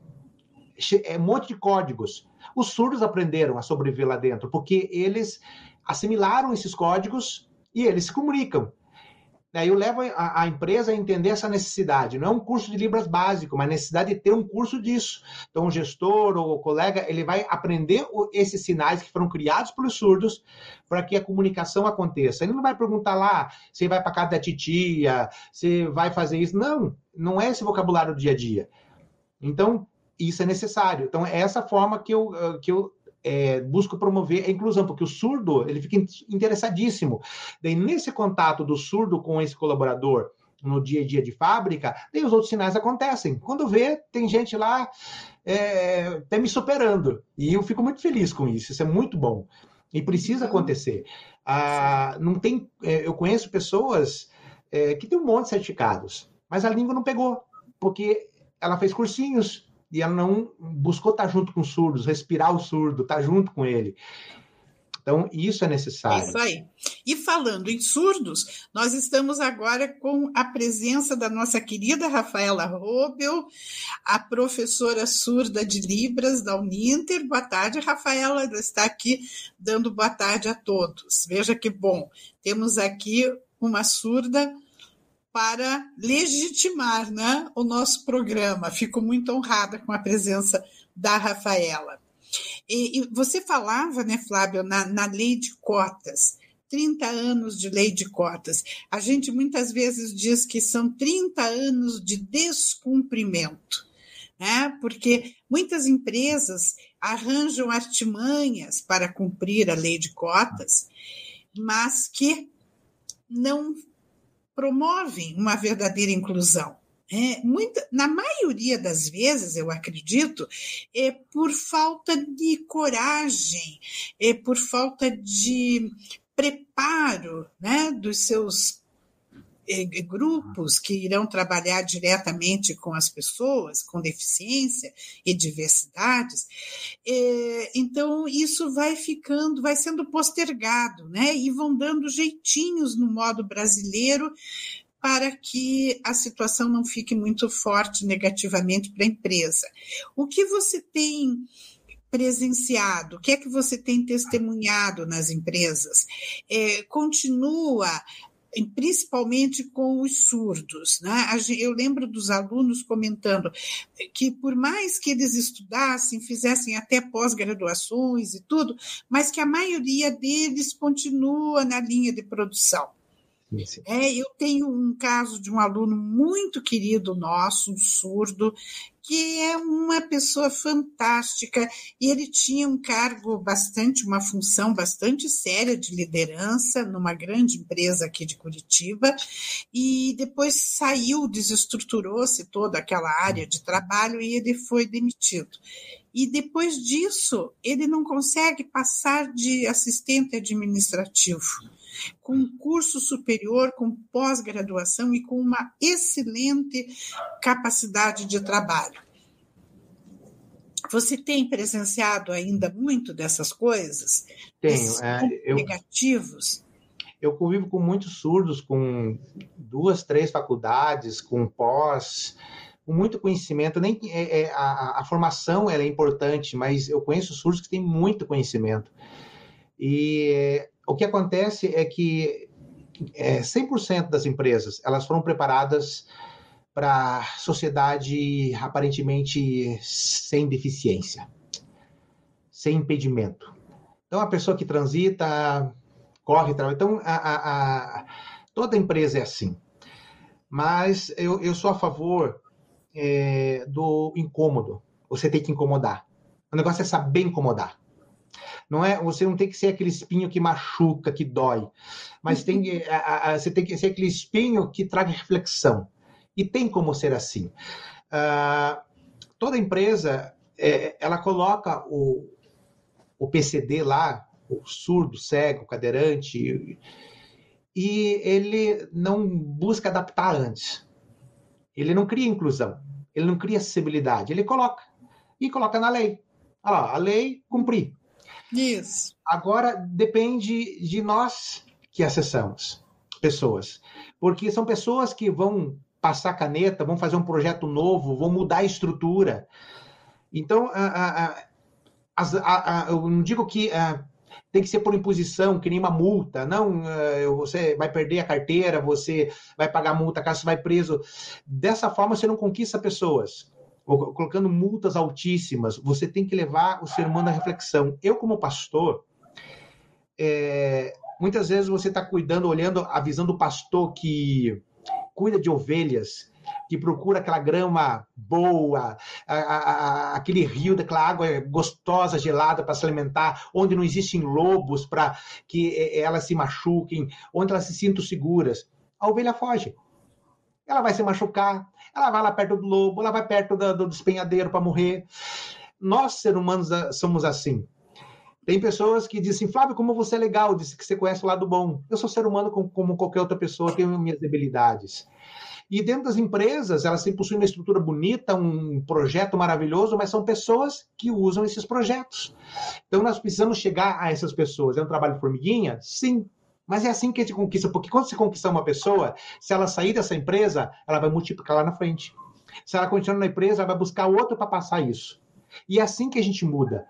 é um monte de códigos. Os surdos aprenderam a sobreviver lá dentro, porque eles assimilaram esses códigos e eles se comunicam. Daí eu levo a, a, empresa a entender essa necessidade. Não é um curso de Libras básico, mas a necessidade de ter um curso disso. Então, o gestor ou o colega, ele vai aprender o, esses sinais que foram criados pelos surdos para que a comunicação aconteça. Ele não vai perguntar lá se vai para casa da titia, se vai fazer isso. Não, não é esse vocabulário do dia a dia. Então, isso é necessário. Então, é essa forma que eu, ah, que eu é, busco promover a inclusão, porque o surdo ele fica interessadíssimo. Daí, nesse contato do surdo com esse colaborador no dia a dia de fábrica, daí os outros sinais acontecem. Quando vê, tem gente lá é, até me superando. E eu fico muito feliz com isso. Isso é muito bom. E precisa uhum. acontecer. Ah, não tem, é, eu conheço pessoas é, que têm um monte de certificados, mas a língua não pegou, porque ela fez cursinhos, e ela não buscou estar junto com os surdos, respirar o surdo, estar junto com ele. Então, isso é necessário. Isso aí. E falando em surdos, nós estamos agora com a presença da nossa querida Rafaela Robel, a professora surda de Libras da Uninter. Boa tarde, Rafaela. Ela está aqui dando boa tarde a todos. Veja que bom. Temos aqui uma surda para legitimar né, o nosso programa. Fico muito honrada com a presença da Rafaela. E, e você falava, né, Flávio, na, na lei de cotas. 30 anos de lei de cotas. A gente muitas vezes diz que são 30 anos de descumprimento, né? porque muitas empresas arranjam artimanhas para cumprir a lei de cotas, mas que não promovem uma verdadeira inclusão. É, muita, na maioria das vezes, eu acredito, é por falta de coragem, é por falta de preparo né, dos seus grupos que irão trabalhar diretamente com as pessoas com deficiência e diversidades. É, então, isso vai ficando, vai sendo postergado, né? E vão dando jeitinhos no modo brasileiro para que a situação não fique muito forte negativamente para a empresa. O que você tem presenciado? O que é que você tem testemunhado nas empresas? É, continua principalmente com os surdos. Né? Eu lembro dos alunos comentando que, por mais que eles estudassem, fizessem até pós-graduações e tudo, mas que a maioria deles continua na linha de produção. É, eu tenho um caso de um aluno muito querido nosso, um surdo, que é uma pessoa fantástica. E ele tinha um cargo bastante, uma função bastante séria de liderança numa grande empresa aqui de Curitiba. E depois saiu, desestruturou-se toda aquela área de trabalho e ele foi demitido. E depois disso, ele não consegue passar de assistente administrativo com curso superior, com pós-graduação e com uma excelente capacidade de trabalho. Você tem presenciado ainda muito dessas coisas? Tenho. É, eu, negativos? Eu convivo com muitos surdos, com duas, três faculdades, com pós, com muito conhecimento. Nem é, é, a, a, formação é importante, mas eu conheço surdos que têm muito conhecimento. E o que acontece é que é, 100% das empresas elas foram preparadas para sociedade aparentemente sem deficiência, sem impedimento. Então, a pessoa que transita corre, trabalha. Então, a, a, a, toda empresa é assim. Mas eu, eu sou a favor é, do incômodo. Você tem que incomodar. O negócio é saber incomodar. Não é, você não tem que ser aquele espinho que machuca, que dói, mas tem a, a, você tem que ser aquele espinho que traga reflexão. E tem como ser assim. Uh, toda empresa, é, ela coloca o, o PCD lá, o surdo, cego, cadeirante, e ele não busca adaptar antes. Ele não cria inclusão, ele não cria acessibilidade, ele coloca. E coloca na lei. Olha lá, a lei cumprir. Isso. Agora depende de nós que acessamos pessoas, porque são pessoas que vão passar caneta, vão fazer um projeto novo, vão mudar a estrutura. Então, a, a, a, eu não digo que tem que ser por imposição, que nem uma multa. Não, você vai perder a carteira, você vai pagar multa caso você vai preso. Dessa forma, você não conquista pessoas colocando multas altíssimas, você tem que levar o ser humano à reflexão. Eu, como pastor, é, muitas vezes você está cuidando, olhando a visão do pastor que cuida de ovelhas, que procura aquela grama boa, a, a, a, aquele rio daquela água gostosa, gelada para se alimentar, onde não existem lobos para que é, elas se machuquem, onde elas se sintam seguras. A ovelha foge. Ela vai se machucar, ela vai lá perto do lobo, ela vai perto do, do despenhadeiro para morrer. Nós, seres humanos, ah, somos assim. Tem pessoas que dizem, Flávio, como você é legal, disse que você conhece o lado bom. Eu sou ser humano como, qualquer outra pessoa, tenho minhas debilidades. E dentro das empresas, elas têm, possuem uma estrutura bonita, um projeto maravilhoso, mas são pessoas que usam esses projetos. Então, nós precisamos chegar a essas pessoas. É um trabalho de formiguinha? Sim, mas é assim que a gente conquista, porque quando você conquista uma pessoa, se ela sair dessa empresa, ela vai multiplicar lá na frente. Se ela continuar na empresa, ela vai buscar outro para passar isso. E é assim que a gente muda.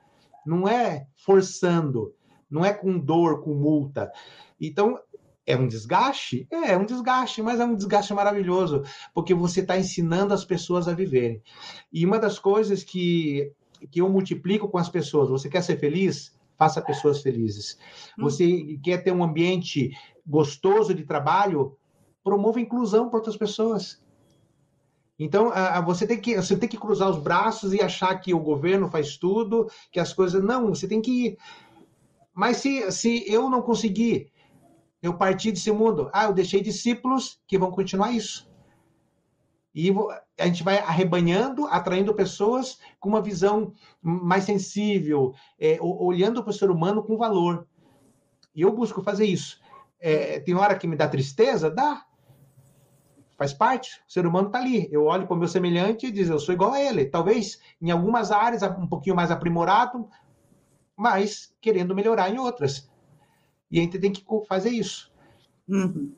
Não é forçando, não é com dor, com multa. Então, é um desgaste? É, é um desgaste, mas é um desgaste maravilhoso, porque você está ensinando as pessoas a viverem. E uma das coisas que, que eu multiplico com as pessoas, você quer ser feliz? Faça pessoas felizes. Hum. Você quer ter um ambiente gostoso de trabalho, promova inclusão para outras pessoas. Então, você tem, que, você tem que cruzar os braços e achar que o governo faz tudo, que as coisas. Não, você tem que ir. Mas se, se eu não conseguir, eu partir desse mundo, ah, eu deixei discípulos que vão continuar isso. E a gente vai arrebanhando, atraindo pessoas com uma visão mais sensível, é, olhando para o ser humano com valor. E eu busco fazer isso. É, tem hora que me dá tristeza? Dá. Faz parte. O ser humano está ali. Eu olho para o meu semelhante e digo, eu sou igual a ele. Talvez em algumas áreas um pouquinho mais aprimorado, mas querendo melhorar em outras. E a gente tem que fazer isso. Uhum.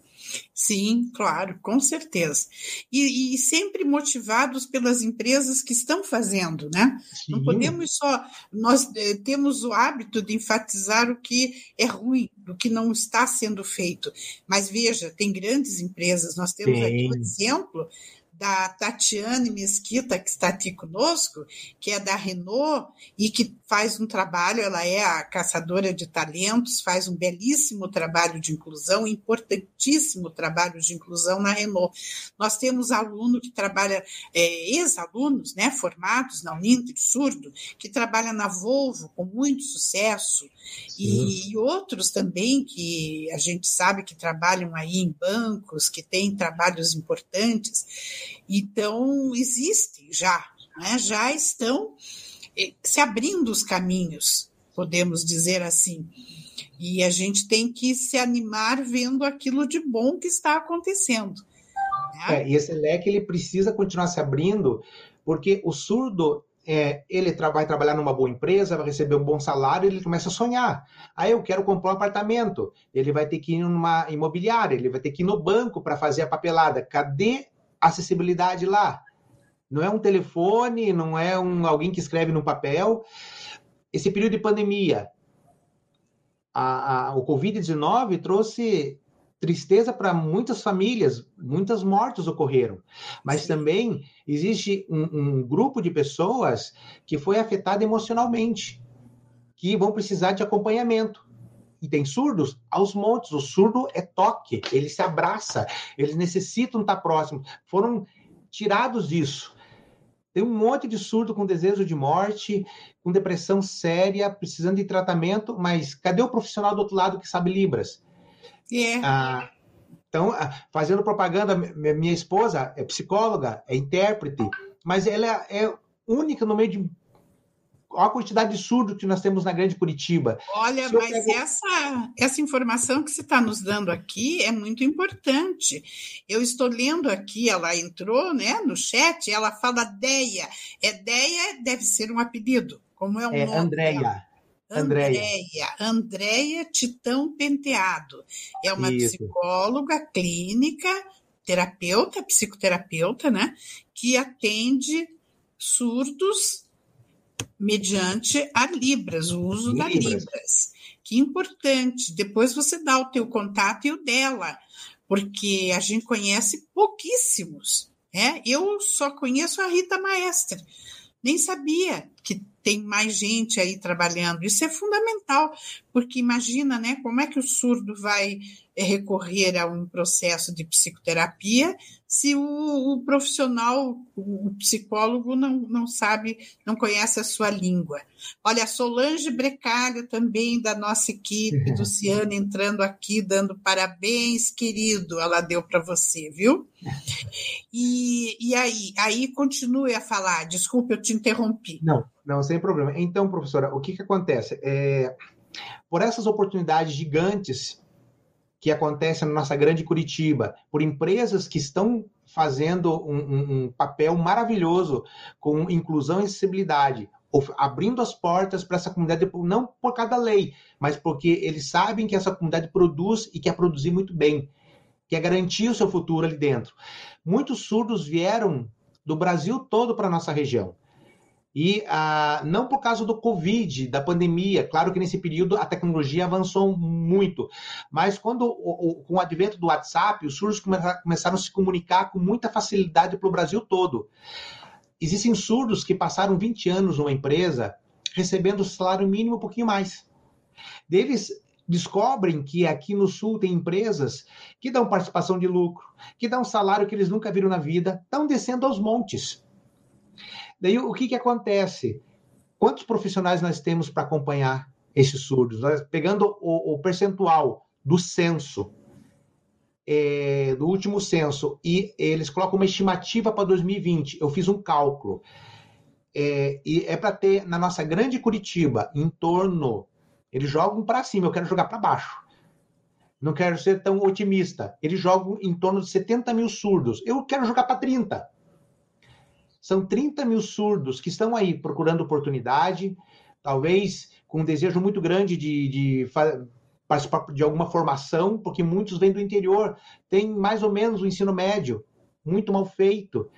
Sim, claro, com certeza. E, e, sempre motivados pelas empresas que estão fazendo, né? Sim. Não podemos só. Nós eh, temos o hábito de enfatizar o que é ruim, o que não está sendo feito. Mas veja, tem grandes empresas, nós temos Sim. aqui um exemplo da Tatiane Mesquita, que está aqui conosco, que é da Renault e que faz um trabalho, ela é a caçadora de talentos, faz um belíssimo trabalho de inclusão, importantíssimo trabalho de inclusão na Renault. Nós temos aluno que trabalha, é, ex-alunos, né, formados na Uninter, surdo, que trabalha na Volvo com muito sucesso, e, e outros também que a gente sabe que trabalham aí em bancos, que têm trabalhos importantes. Então, existe já, né? já estão eh, se abrindo os caminhos, podemos dizer assim. E a gente tem que se animar vendo aquilo de bom que está acontecendo. Né? É, e esse leque ele precisa continuar se abrindo, porque o surdo é, ele vai trabalhar numa boa empresa, vai receber um bom salário, ele começa a sonhar. Aí eu quero comprar um apartamento. Ele vai ter que ir numa imobiliária, ele vai ter que ir no banco para fazer a papelada. Cadê acessibilidade lá. Não é um telefone, não é um, alguém que escreve no papel. Esse período de pandemia, a, a, o Covid-19 trouxe tristeza para muitas famílias, muitas mortes ocorreram, mas Sim. também existe um, um, grupo de pessoas que foi afetado emocionalmente, que vão precisar de acompanhamento. E tem surdos aos montes. O surdo é toque, ele se abraça, eles necessitam estar próximos. Foram tirados disso. Tem um monte de surdo com desejo de morte, com depressão séria, precisando de tratamento, mas cadê o profissional do outro lado que sabe Libras? É. Ah, então, ah, fazendo propaganda, minha esposa é psicóloga, é intérprete, mas ela é única no meio de Olha a quantidade de surdo que nós temos na Grande Curitiba. Olha, mas pego... essa, essa informação que você está nos dando aqui é muito importante. Eu estou lendo aqui, ela entrou né, no chat, ela fala Deia. É Deia deve ser um apelido. Como é o é nome? Andréia. Andréia. Andréia Titão Penteado. É uma Isso. psicóloga clínica, terapeuta, psicoterapeuta, né? Que atende surdos mediante a Libras, o uso Libras. da Libras. Que importante. Depois você dá o teu contato e o dela, porque a gente conhece pouquíssimos. É? Eu só conheço a Rita Maestre. Nem sabia que tem mais gente aí trabalhando. Isso é fundamental, porque imagina, né, como é que o surdo vai eh, recorrer a um processo de psicoterapia se o, o profissional, o psicólogo não, não sabe, não conhece a sua língua. Olha, a Solange Brecalho também da nossa equipe, Luciana entrando aqui, dando parabéns, querido, ela deu para você, viu? E, e aí, aí continue a falar, desculpe, eu te interrompi. Não, não, sem problema. Então, professora, o que, que acontece? É, por essas oportunidades gigantes que acontecem na nossa grande Curitiba, por empresas que estão fazendo um, um, um papel maravilhoso com inclusão e acessibilidade, abrindo as portas para essa comunidade, não por cada lei, mas porque eles sabem que essa comunidade produz e quer produzir muito bem, quer garantir o seu futuro ali dentro. Muitos surdos vieram do Brasil todo para a nossa região. E ah, não por causa do Covid, da pandemia, claro que nesse período a tecnologia avançou muito, mas quando o, o, com o advento do WhatsApp, os surdos começaram a se comunicar com muita facilidade para o Brasil todo. Existem surdos que passaram 20 anos numa empresa recebendo salário mínimo um pouquinho mais. Deles descobrem que aqui no Sul tem empresas que dão participação de lucro, que dão salário que eles nunca viram na vida, estão descendo aos montes. Daí o que, que acontece? Quantos profissionais nós temos para acompanhar esses surdos? Nós, pegando o, o percentual do censo, é, do último censo, e eles colocam uma estimativa para 2020. Eu fiz um cálculo. É, e é para ter na nossa grande Curitiba, em torno. Eles jogam para cima, eu quero jogar para baixo. Não quero ser tão otimista. Eles jogam em torno de 70 mil surdos. Eu quero jogar para 30. São 30 mil surdos que estão aí procurando oportunidade, talvez com um desejo muito grande de, de participar de alguma formação, porque muitos vêm do interior, têm mais ou menos o ensino médio, muito mal feito,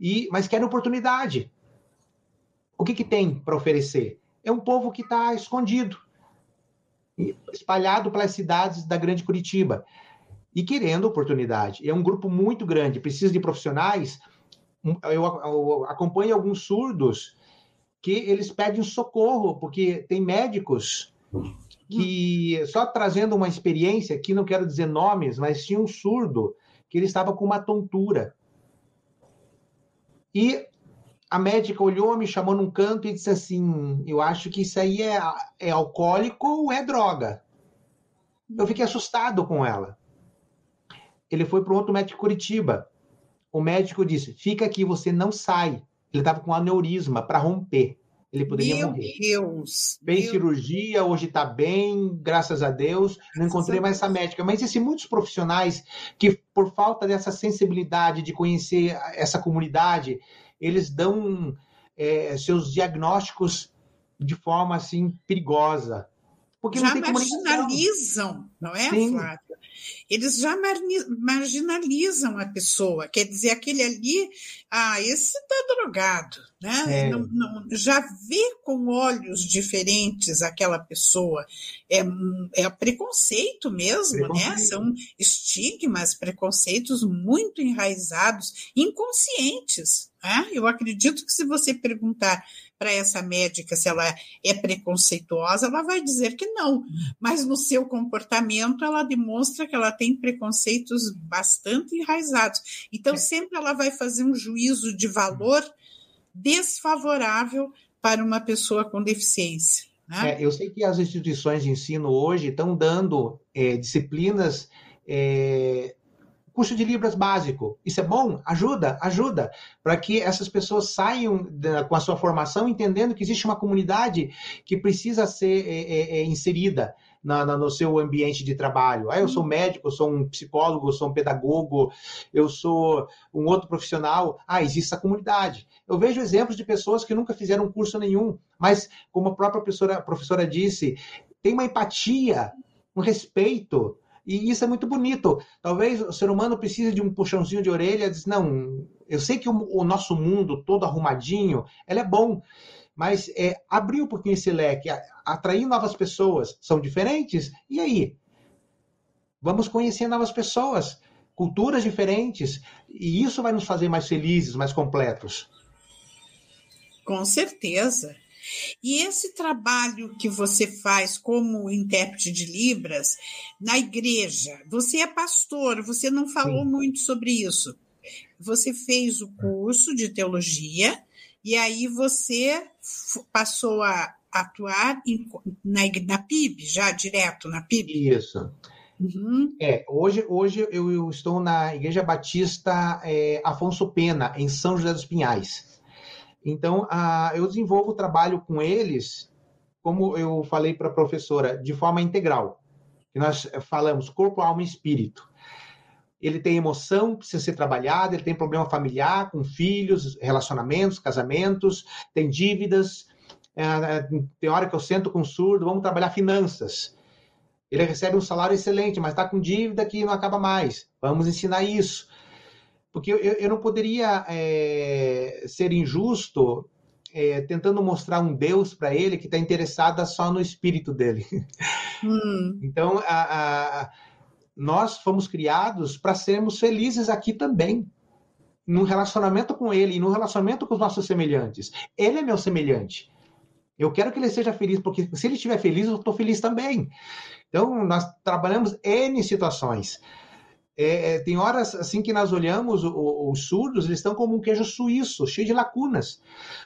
e mas querem oportunidade. O que, que tem para oferecer? É um povo que está escondido, espalhado pelas cidades da Grande Curitiba e querendo oportunidade. É um grupo muito grande, precisa de profissionais eu, acompanho alguns surdos que eles pedem socorro, porque tem médicos que, só trazendo uma experiência, aqui não quero dizer nomes, mas tinha um surdo que ele estava com uma tontura. E a médica olhou, me chamou num canto e disse assim: Eu acho que isso aí é, é alcoólico ou é droga. Eu fiquei assustado com ela. Ele foi para outro médico Curitiba o médico disse: fica aqui, você não sai. Ele estava com aneurisma para romper. Ele poderia meu morrer. Deus! Fez cirurgia, hoje está bem, graças a Deus. Não encontrei mais essa médica. Mas existem muitos profissionais que, por falta dessa sensibilidade de conhecer essa comunidade, eles dão é, seus diagnósticos de forma assim perigosa. Porque Já marginalizam, não é, Sim. Flávia? Eles já marginalizam a pessoa. Quer dizer, aquele ali, ah, esse está drogado, né? É. Não, não, já vê com olhos diferentes aquela pessoa. É, é preconceito mesmo, né? preconceito. né? São estigmas, preconceitos muito enraizados, inconscientes. Né? Eu acredito que se você perguntar para essa médica se ela é preconceituosa, ela vai dizer que não, mas no seu comportamento ela demonstra que ela tem preconceitos bastante enraizados. Então, é. sempre ela vai fazer um juízo de valor desfavorável para uma pessoa com deficiência. Né? É, eu sei que as instituições de ensino hoje estão dando é, disciplinas é, curso de Libras básico. Isso é bom? Ajuda, ajuda, para que essas pessoas saiam da, com a sua formação entendendo que existe uma comunidade que precisa ser é, é, é inserida na, na, no seu ambiente de trabalho. Ah, eu sou médico, eu sou um psicólogo, eu sou um pedagogo, eu sou um outro profissional. Ah, existe a comunidade. Eu vejo exemplos de pessoas que nunca fizeram curso nenhum, mas, como a própria professora, a professora disse, tem uma empatia, um respeito e isso é muito bonito. Talvez o ser humano precise de um puxãozinho de orelha, diz, não, eu sei que o, o nosso mundo todo arrumadinho, ele é bom, mas é, abrir um pouquinho esse leque, atrair novas pessoas, são diferentes, e aí? Vamos conhecer novas pessoas, culturas diferentes, e isso vai nos fazer mais felizes, mais completos. Com certeza. E esse trabalho que você faz como intérprete de Libras na igreja, você é pastor, você não falou Sim. muito sobre isso. Você fez o curso de teologia e aí você passou a atuar em, na, na PIB, já direto na PIB? Isso. Uhum. É, hoje, hoje eu, eu, estou na Igreja Batista é, Afonso Pena, em São José dos Pinhais. Então, a, eu desenvolvo o trabalho com eles, como eu falei para a professora, de forma integral. Nós falamos corpo, alma e espírito. Ele tem emoção, precisa ser trabalhado, ele tem problema familiar, com filhos, relacionamentos, casamentos, tem dívidas. É tem hora que eu sento com um surdo, vamos trabalhar finanças. Ele recebe um salário excelente, mas está com dívida que não acaba mais. Vamos ensinar isso porque eu, eu não poderia é, ser injusto é, tentando mostrar um Deus para ele que está interessada só no espírito dele. Hum. Então, a, a, nós fomos criados para sermos felizes aqui também, no relacionamento com ele e no relacionamento com os nossos semelhantes. Ele é meu semelhante. Eu quero que ele seja feliz, porque se ele estiver feliz, eu estou feliz também. Então, nós trabalhamos N situações. É, é, tem horas assim que nós olhamos o, os surdos, eles estão como um queijo suíço, cheio de lacunas.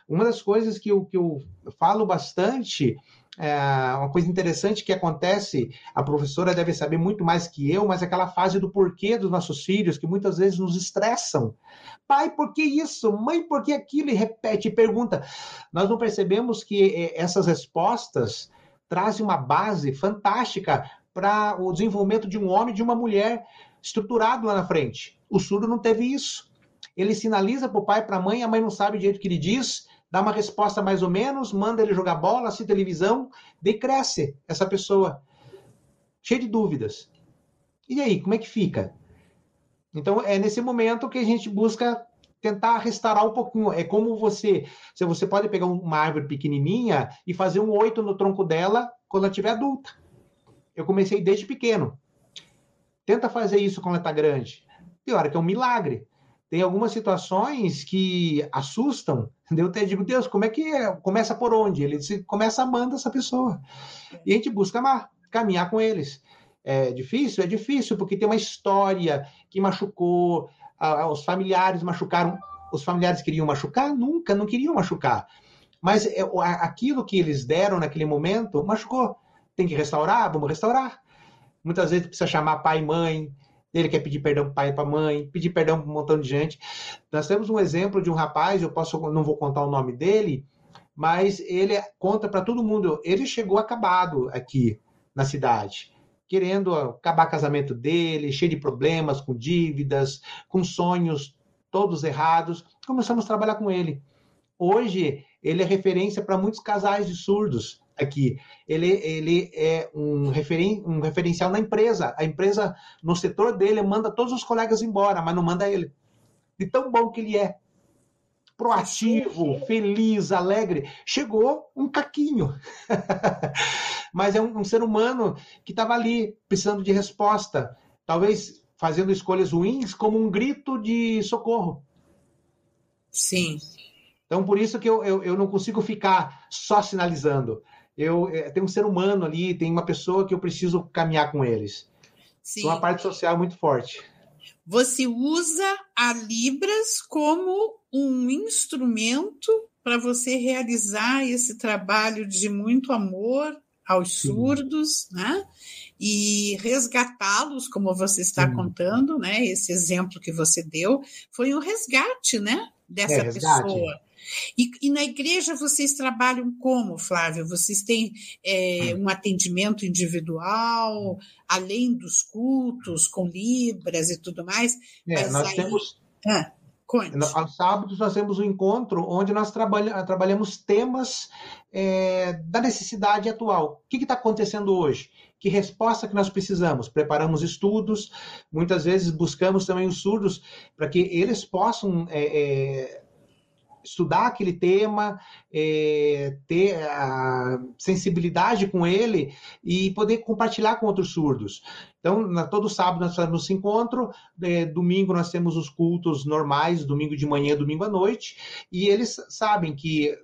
Uma das coisas que eu, que eu falo bastante, é, uma coisa interessante que acontece, a professora deve saber muito mais que eu, mas aquela fase do porquê dos nossos filhos, que muitas vezes nos estressam. Pai, por que isso? Mãe, por que aquilo? E repete, e pergunta. Nós não percebemos que é, essas respostas trazem uma base fantástica para o desenvolvimento de um homem e de uma mulher estruturado lá na frente. O surdo não teve isso. Ele sinaliza para o pai, para a mãe, a mãe não sabe o jeito que ele diz, dá uma resposta mais ou menos, manda ele jogar bola, assistir televisão, daí cresce essa pessoa, cheia de dúvidas. E aí, como é que fica? Então, é nesse momento que a gente busca tentar restaurar um pouquinho. É como você, você pode pegar uma árvore pequenininha e fazer um oito no tronco dela quando ela estiver adulta. Eu comecei desde pequeno. Tenta fazer isso com letra grande. Pior que é um milagre. Tem algumas situações que assustam. Eu até digo, Deus, como é que é? começa por onde? Ele disse, começa amando essa pessoa. E a gente busca amar, caminhar com eles. É difícil? É difícil, porque tem uma história que machucou, os familiares machucaram. Os familiares queriam machucar? Nunca, não queriam machucar. Mas é, aquilo que eles deram naquele momento machucou. Tem que restaurar? Vamos restaurar. Muitas vezes precisa chamar pai e mãe, ele quer pedir perdão para pai e para mãe, pedir perdão para um montão de gente. Nós temos um exemplo de um rapaz, eu posso, não vou contar o nome dele, mas ele conta para todo mundo. Ele chegou acabado aqui na cidade, querendo acabar o casamento dele, cheio de problemas, com dívidas, com sonhos todos errados. Começamos a trabalhar com ele. Hoje, ele é referência para muitos casais de surdos aqui. Ele, ele é um, referen, um referencial na empresa. A empresa, no setor dele, manda todos os colegas embora, mas não manda ele. De tão bom que ele é. Proativo, feliz, alegre. Chegou um caquinho. mas é um, um ser humano que estava ali, precisando de resposta. Talvez fazendo escolhas ruins como um grito de socorro. Sim. Então, por isso que eu, eu, eu não consigo ficar só sinalizando. Eu, é, tem um ser humano ali, tem uma pessoa que eu preciso caminhar com eles. Sim. Então, uma parte social muito forte. Você usa a Libras como um instrumento para você realizar esse trabalho de muito amor aos Sim. surdos, né? E resgatá-los, como você está Sim. contando, né? Esse exemplo que você deu foi um resgate, né? Dessa é, pessoa. E, e, na igreja vocês trabalham como, Flávio? Vocês têm é, hum. um atendimento individual, além dos cultos, com libras e tudo mais? É, nós aí... temos. Ah, Aos sábados nós temos um encontro onde nós trabalha, trabalhamos temas é, da necessidade atual. O que está acontecendo hoje? Que resposta que nós precisamos? Preparamos estudos, muitas vezes buscamos também os surdos para que eles possam é, é, estudar aquele tema, é, ter a sensibilidade com ele e poder compartilhar com outros surdos. Então, na, todo sábado nós fazemos esse encontro, é, domingo nós temos os cultos normais, domingo de manhã, domingo à noite, e eles sabem que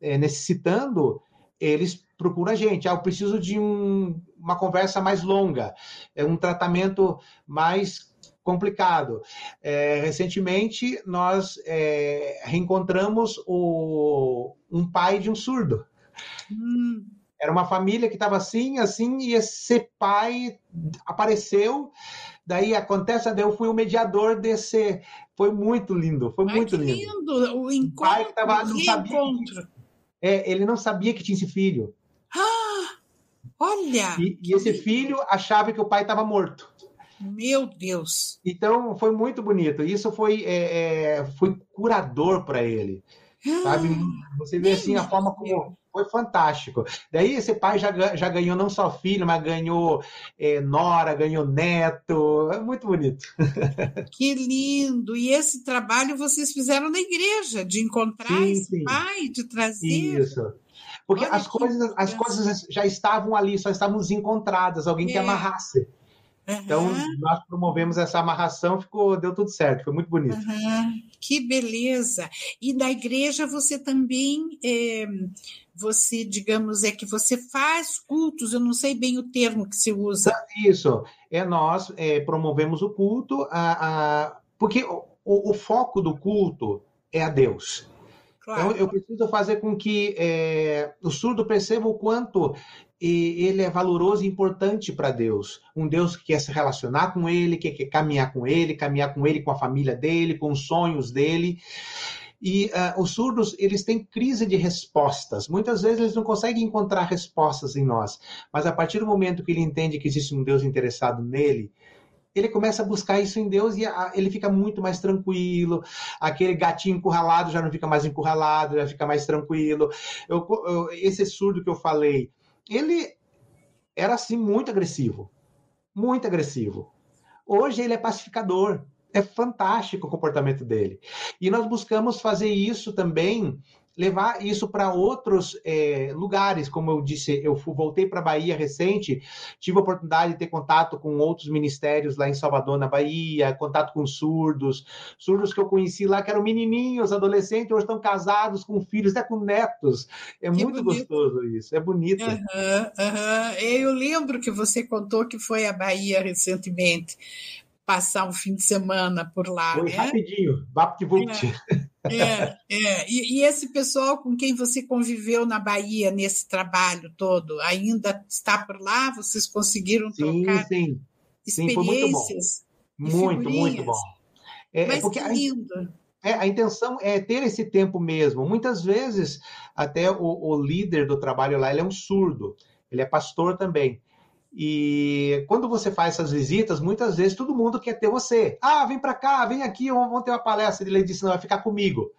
é, necessitando, eles procuram a gente. Ah, eu preciso de um, uma conversa mais longa, é um tratamento mais complicado. É, recentemente, nós é, reencontramos o, um pai de um surdo. Hum. Era uma família que estava assim, assim, e esse pai apareceu. Daí acontece, daí eu fui o mediador desse. Foi muito lindo, foi Ai, muito lindo. lindo. O encontro, o pai que tava, não sabia que, é, ele não sabia que tinha esse filho. Ah, olha! E, e esse filho achava que o pai estava morto. Meu Deus! Então foi muito bonito. Isso foi, é, é, foi curador para ele. Sabe? Ah, Você vê assim a forma como foi fantástico. Daí esse pai já, já ganhou não só filho, mas ganhou é, nora, ganhou neto. É muito bonito. Que lindo! E esse trabalho vocês fizeram na igreja, de encontrar sim, esse sim. pai, de trazer. Isso. Porque Olha as coisas, as coisas já estavam ali, só estavam desencontradas, alguém é. que amarrasse. Então, nós promovemos essa amarração, ficou, deu tudo certo, foi muito bonito. Uhum. Que beleza! E da igreja você também, é, você, digamos, é que você faz cultos, eu não sei bem o termo que se usa. Isso, é nós é, promovemos o culto, a, a, porque o, o, foco do culto é a Deus. Claro. Então, eu preciso fazer com que é, o surdo perceba o quanto e ele é valoroso e importante para Deus. Um Deus que quer se relacionar com ele, que quer caminhar com ele, caminhar com ele, com a família dele, com os sonhos dele. E uh, os surdos, eles têm crise de respostas. Muitas vezes eles não conseguem encontrar respostas em nós. Mas a partir do momento que ele entende que existe um Deus interessado nele, ele começa a buscar isso em Deus e a, ele fica muito mais tranquilo. Aquele gatinho encurralado já não fica mais encurralado, já fica mais tranquilo. Eu, eu, esse surdo que eu falei, ele era assim muito agressivo, muito agressivo. Hoje ele é pacificador. É fantástico o comportamento dele. E nós buscamos fazer isso também levar isso para outros é, lugares, como eu disse, eu voltei para a Bahia recente, tive a oportunidade de ter contato com outros ministérios lá em Salvador, na Bahia, contato com surdos, surdos que eu conheci lá, que eram menininhos, adolescentes, hoje estão casados com filhos, até com netos. É que muito bonito. gostoso isso, é bonito. Uhum, uhum. Eu lembro que você contou que foi à Bahia recentemente passar um fim de semana por lá. Foi né? rapidinho, vapt é, é, é. E, e, esse pessoal com quem você conviveu na Bahia nesse trabalho todo, ainda está por lá? Vocês conseguiram sim, trocar sim. experiências? Sim, muito, muito, muito bom. É, é Mas porque que lindo. A, é, a intenção é ter esse tempo mesmo. Muitas vezes, até o, o líder do trabalho lá, ele é um surdo, ele é pastor também. E quando você faz essas visitas, muitas vezes todo mundo quer ter você. Ah, vem para cá, vem aqui, vamos ter uma palestra. Ele disse: não, vai ficar comigo.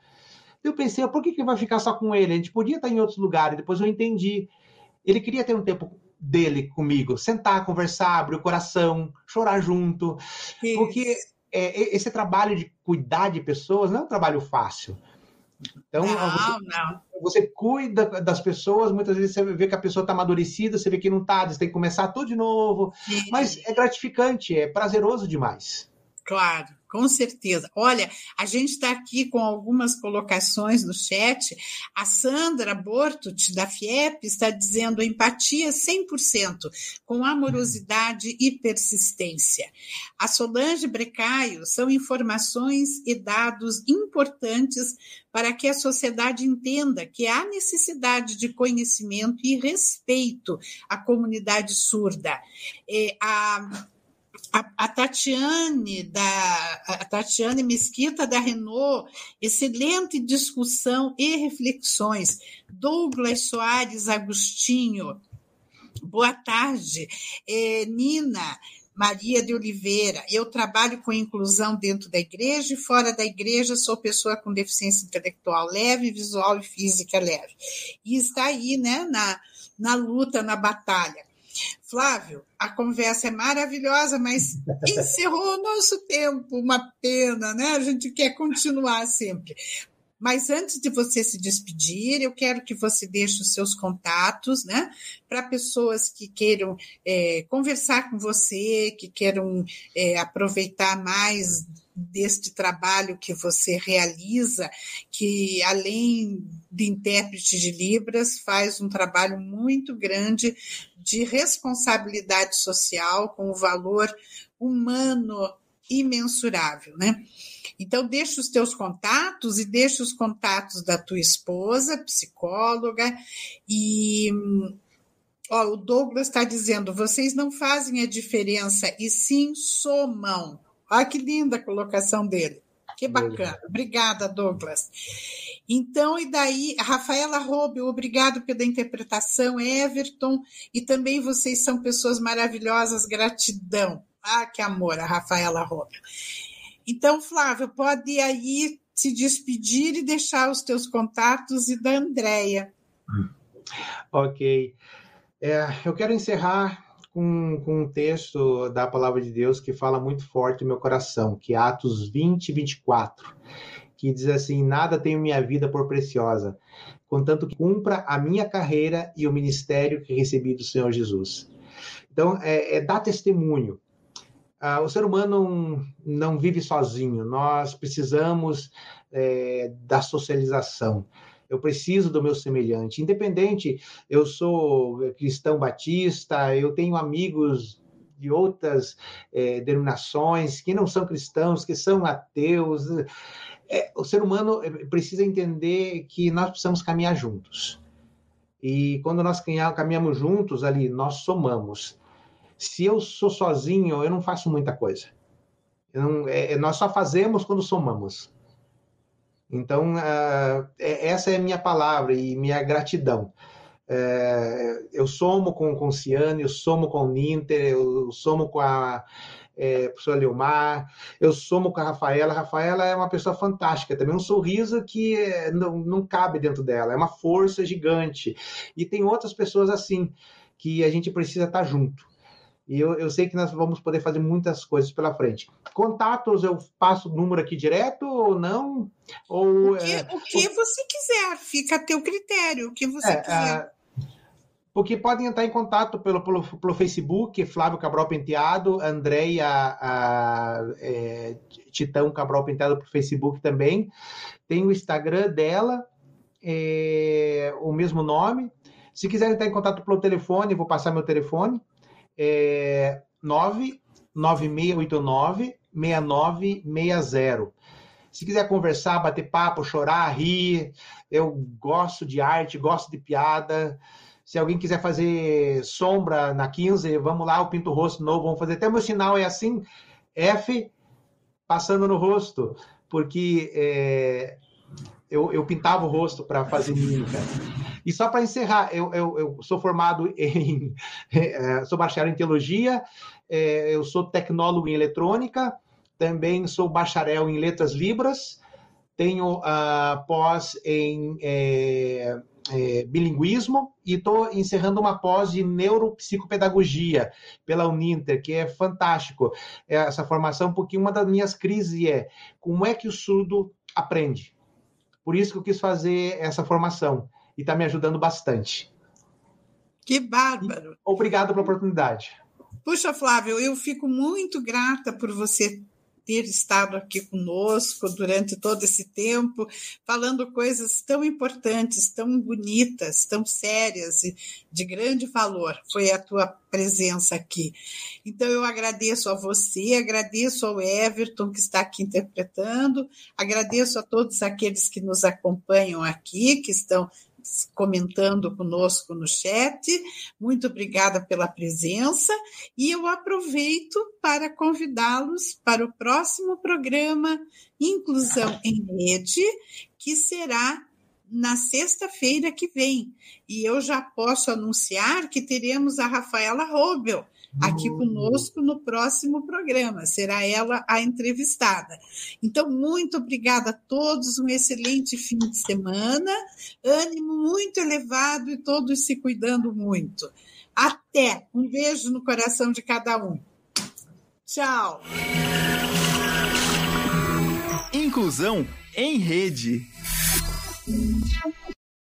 Eu pensei, por que, que vai ficar só com ele? A gente podia estar em outros lugares. Depois eu entendi. Ele queria ter um tempo dele comigo, sentar, conversar, abrir o coração, chorar junto. Isso. Porque é, esse trabalho de cuidar de pessoas não é um trabalho fácil. Então, não, você, não. você cuida das pessoas, muitas vezes você vê que a pessoa está amadurecida, você vê que não está, você tem que começar tudo de novo. Sim. Mas é gratificante, é prazeroso demais. Claro. Com certeza. Olha, a gente está aqui com algumas colocações no chat. A Sandra Bortut, da FIEP, está dizendo empatia 100%, com amorosidade e persistência. A Solange Brecaio são informações e dados importantes para que a sociedade entenda que há necessidade de conhecimento e respeito à comunidade surda. É, a a, a, Tatiane da a Tatiane Mesquita da Renault, excelente discussão e reflexões. Douglas Soares Agostinho, boa tarde. É, Nina Maria de Oliveira, eu trabalho com inclusão dentro da igreja e fora da igreja, sou pessoa com deficiência intelectual leve, visual e física leve. E está aí, né, na, na luta, na batalha. Flávio, a conversa é maravilhosa, mas encerrou o nosso tempo, uma pena, né? A gente quer continuar sempre. Mas antes de você se despedir, eu quero que você deixe os seus contatos, né? Para pessoas que queiram é, conversar com você, que queiram é, aproveitar mais deste trabalho que você realiza, que além de intérprete de Libras, faz um trabalho muito grande de responsabilidade social com o valor humano imensurável, né? Então, deixa os teus contatos e deixa os contatos da tua esposa, psicóloga, e ó, o Douglas está dizendo: vocês não fazem a diferença e sim somam. Olha que linda a colocação dele. Que bacana. Obrigada, Douglas. Então, e daí, Rafaela Roube, obrigado pela interpretação, Everton, e também vocês são pessoas maravilhosas, gratidão. Ah, que amor, a Rafaela Roube. Então, Flávio, pode aí se despedir e deixar os teus contatos e da Andréia. Ok. É, eu quero encerrar com, com, um texto da palavra de Deus que fala muito forte no meu coração, que é Atos 20, 24, que diz assim: Nada tenho minha vida por preciosa, contanto que cumpra a minha carreira e o ministério que recebi do Senhor Jesus. Então, é, é dar testemunho ah, o ser humano não vive sozinho, nós precisamos é, da socialização. Eu preciso do meu semelhante. Independente, eu sou cristão batista, eu tenho amigos de outras é, denominações que não são cristãos, que são ateus. É, o ser humano precisa entender que nós precisamos caminhar juntos. E quando nós caminhamos juntos ali, nós somamos se eu sou sozinho, eu não faço muita coisa. Não, é, é, nós só fazemos quando somamos. Então, uh, essa é a minha palavra e minha gratidão. Uh, eu somo com, com o Ciane, eu somo com o Ninter, eu somo com a é, professora Leomar, eu somo com a Rafaela. A Rafaela é uma pessoa fantástica também, um sorriso que é, não, não cabe dentro dela, é uma força gigante. E tem outras pessoas assim, que a gente precisa estar junto. E eu, eu sei que nós vamos poder fazer muitas coisas pela frente. Contatos, eu passo o número aqui direto ou não? Ou, o que, é, o que você quiser, fica a teu critério, o que você é, quiser. É, porque podem entrar em contato pelo, pelo, pelo Facebook, Flávio Cabral Penteado, Andréia é, Titão Cabral Penteado para o Facebook também. Tem o Instagram dela, é, o mesmo nome. Se quiserem entrar em contato pelo telefone, vou passar meu telefone, é 99689 6960. Se quiser conversar, bater papo, chorar, rir, eu gosto de arte, gosto de piada. Se alguém quiser fazer sombra na 15, vamos lá, o pinto rosto novo, vamos fazer. Até o meu sinal é assim, F passando no rosto, porque é, eu, eu pintava o rosto para fazer mímica. E só para encerrar, eu, eu, eu, sou formado em. É, sou bacharel em teologia, é, eu sou tecnólogo em eletrônica, também sou bacharel em letras libras, tenho uh, pós em. É, é, bilinguismo e estou encerrando uma pós de neuropsicopedagogia pela Uninter, que é fantástico essa formação, porque uma das minhas crises é como é que o surdo aprende. Por isso que eu quis fazer essa formação e está me ajudando bastante. Que bárbaro! Obrigado pela oportunidade. Puxa, Flávio, eu fico muito grata por você ter estado aqui conosco durante todo esse tempo, falando coisas tão importantes, tão bonitas, tão sérias e de grande valor. Foi a tua presença aqui. Então, eu agradeço a você, agradeço ao Everton, que está aqui interpretando, agradeço a todos aqueles que nos acompanham aqui, que estão comentando conosco no chat. Muito obrigada pela presença e eu aproveito para convidá-los para o próximo programa Inclusão em Rede, que será na sexta-feira que vem. E eu já posso anunciar que teremos a Rafaela Robel aqui conosco no próximo programa. Será ela a entrevistada. Então, muito obrigada a todos, um excelente fim de semana, ânimo muito elevado e todos se cuidando muito. Até! Um beijo no coração de cada um. Tchau! Inclusão em rede.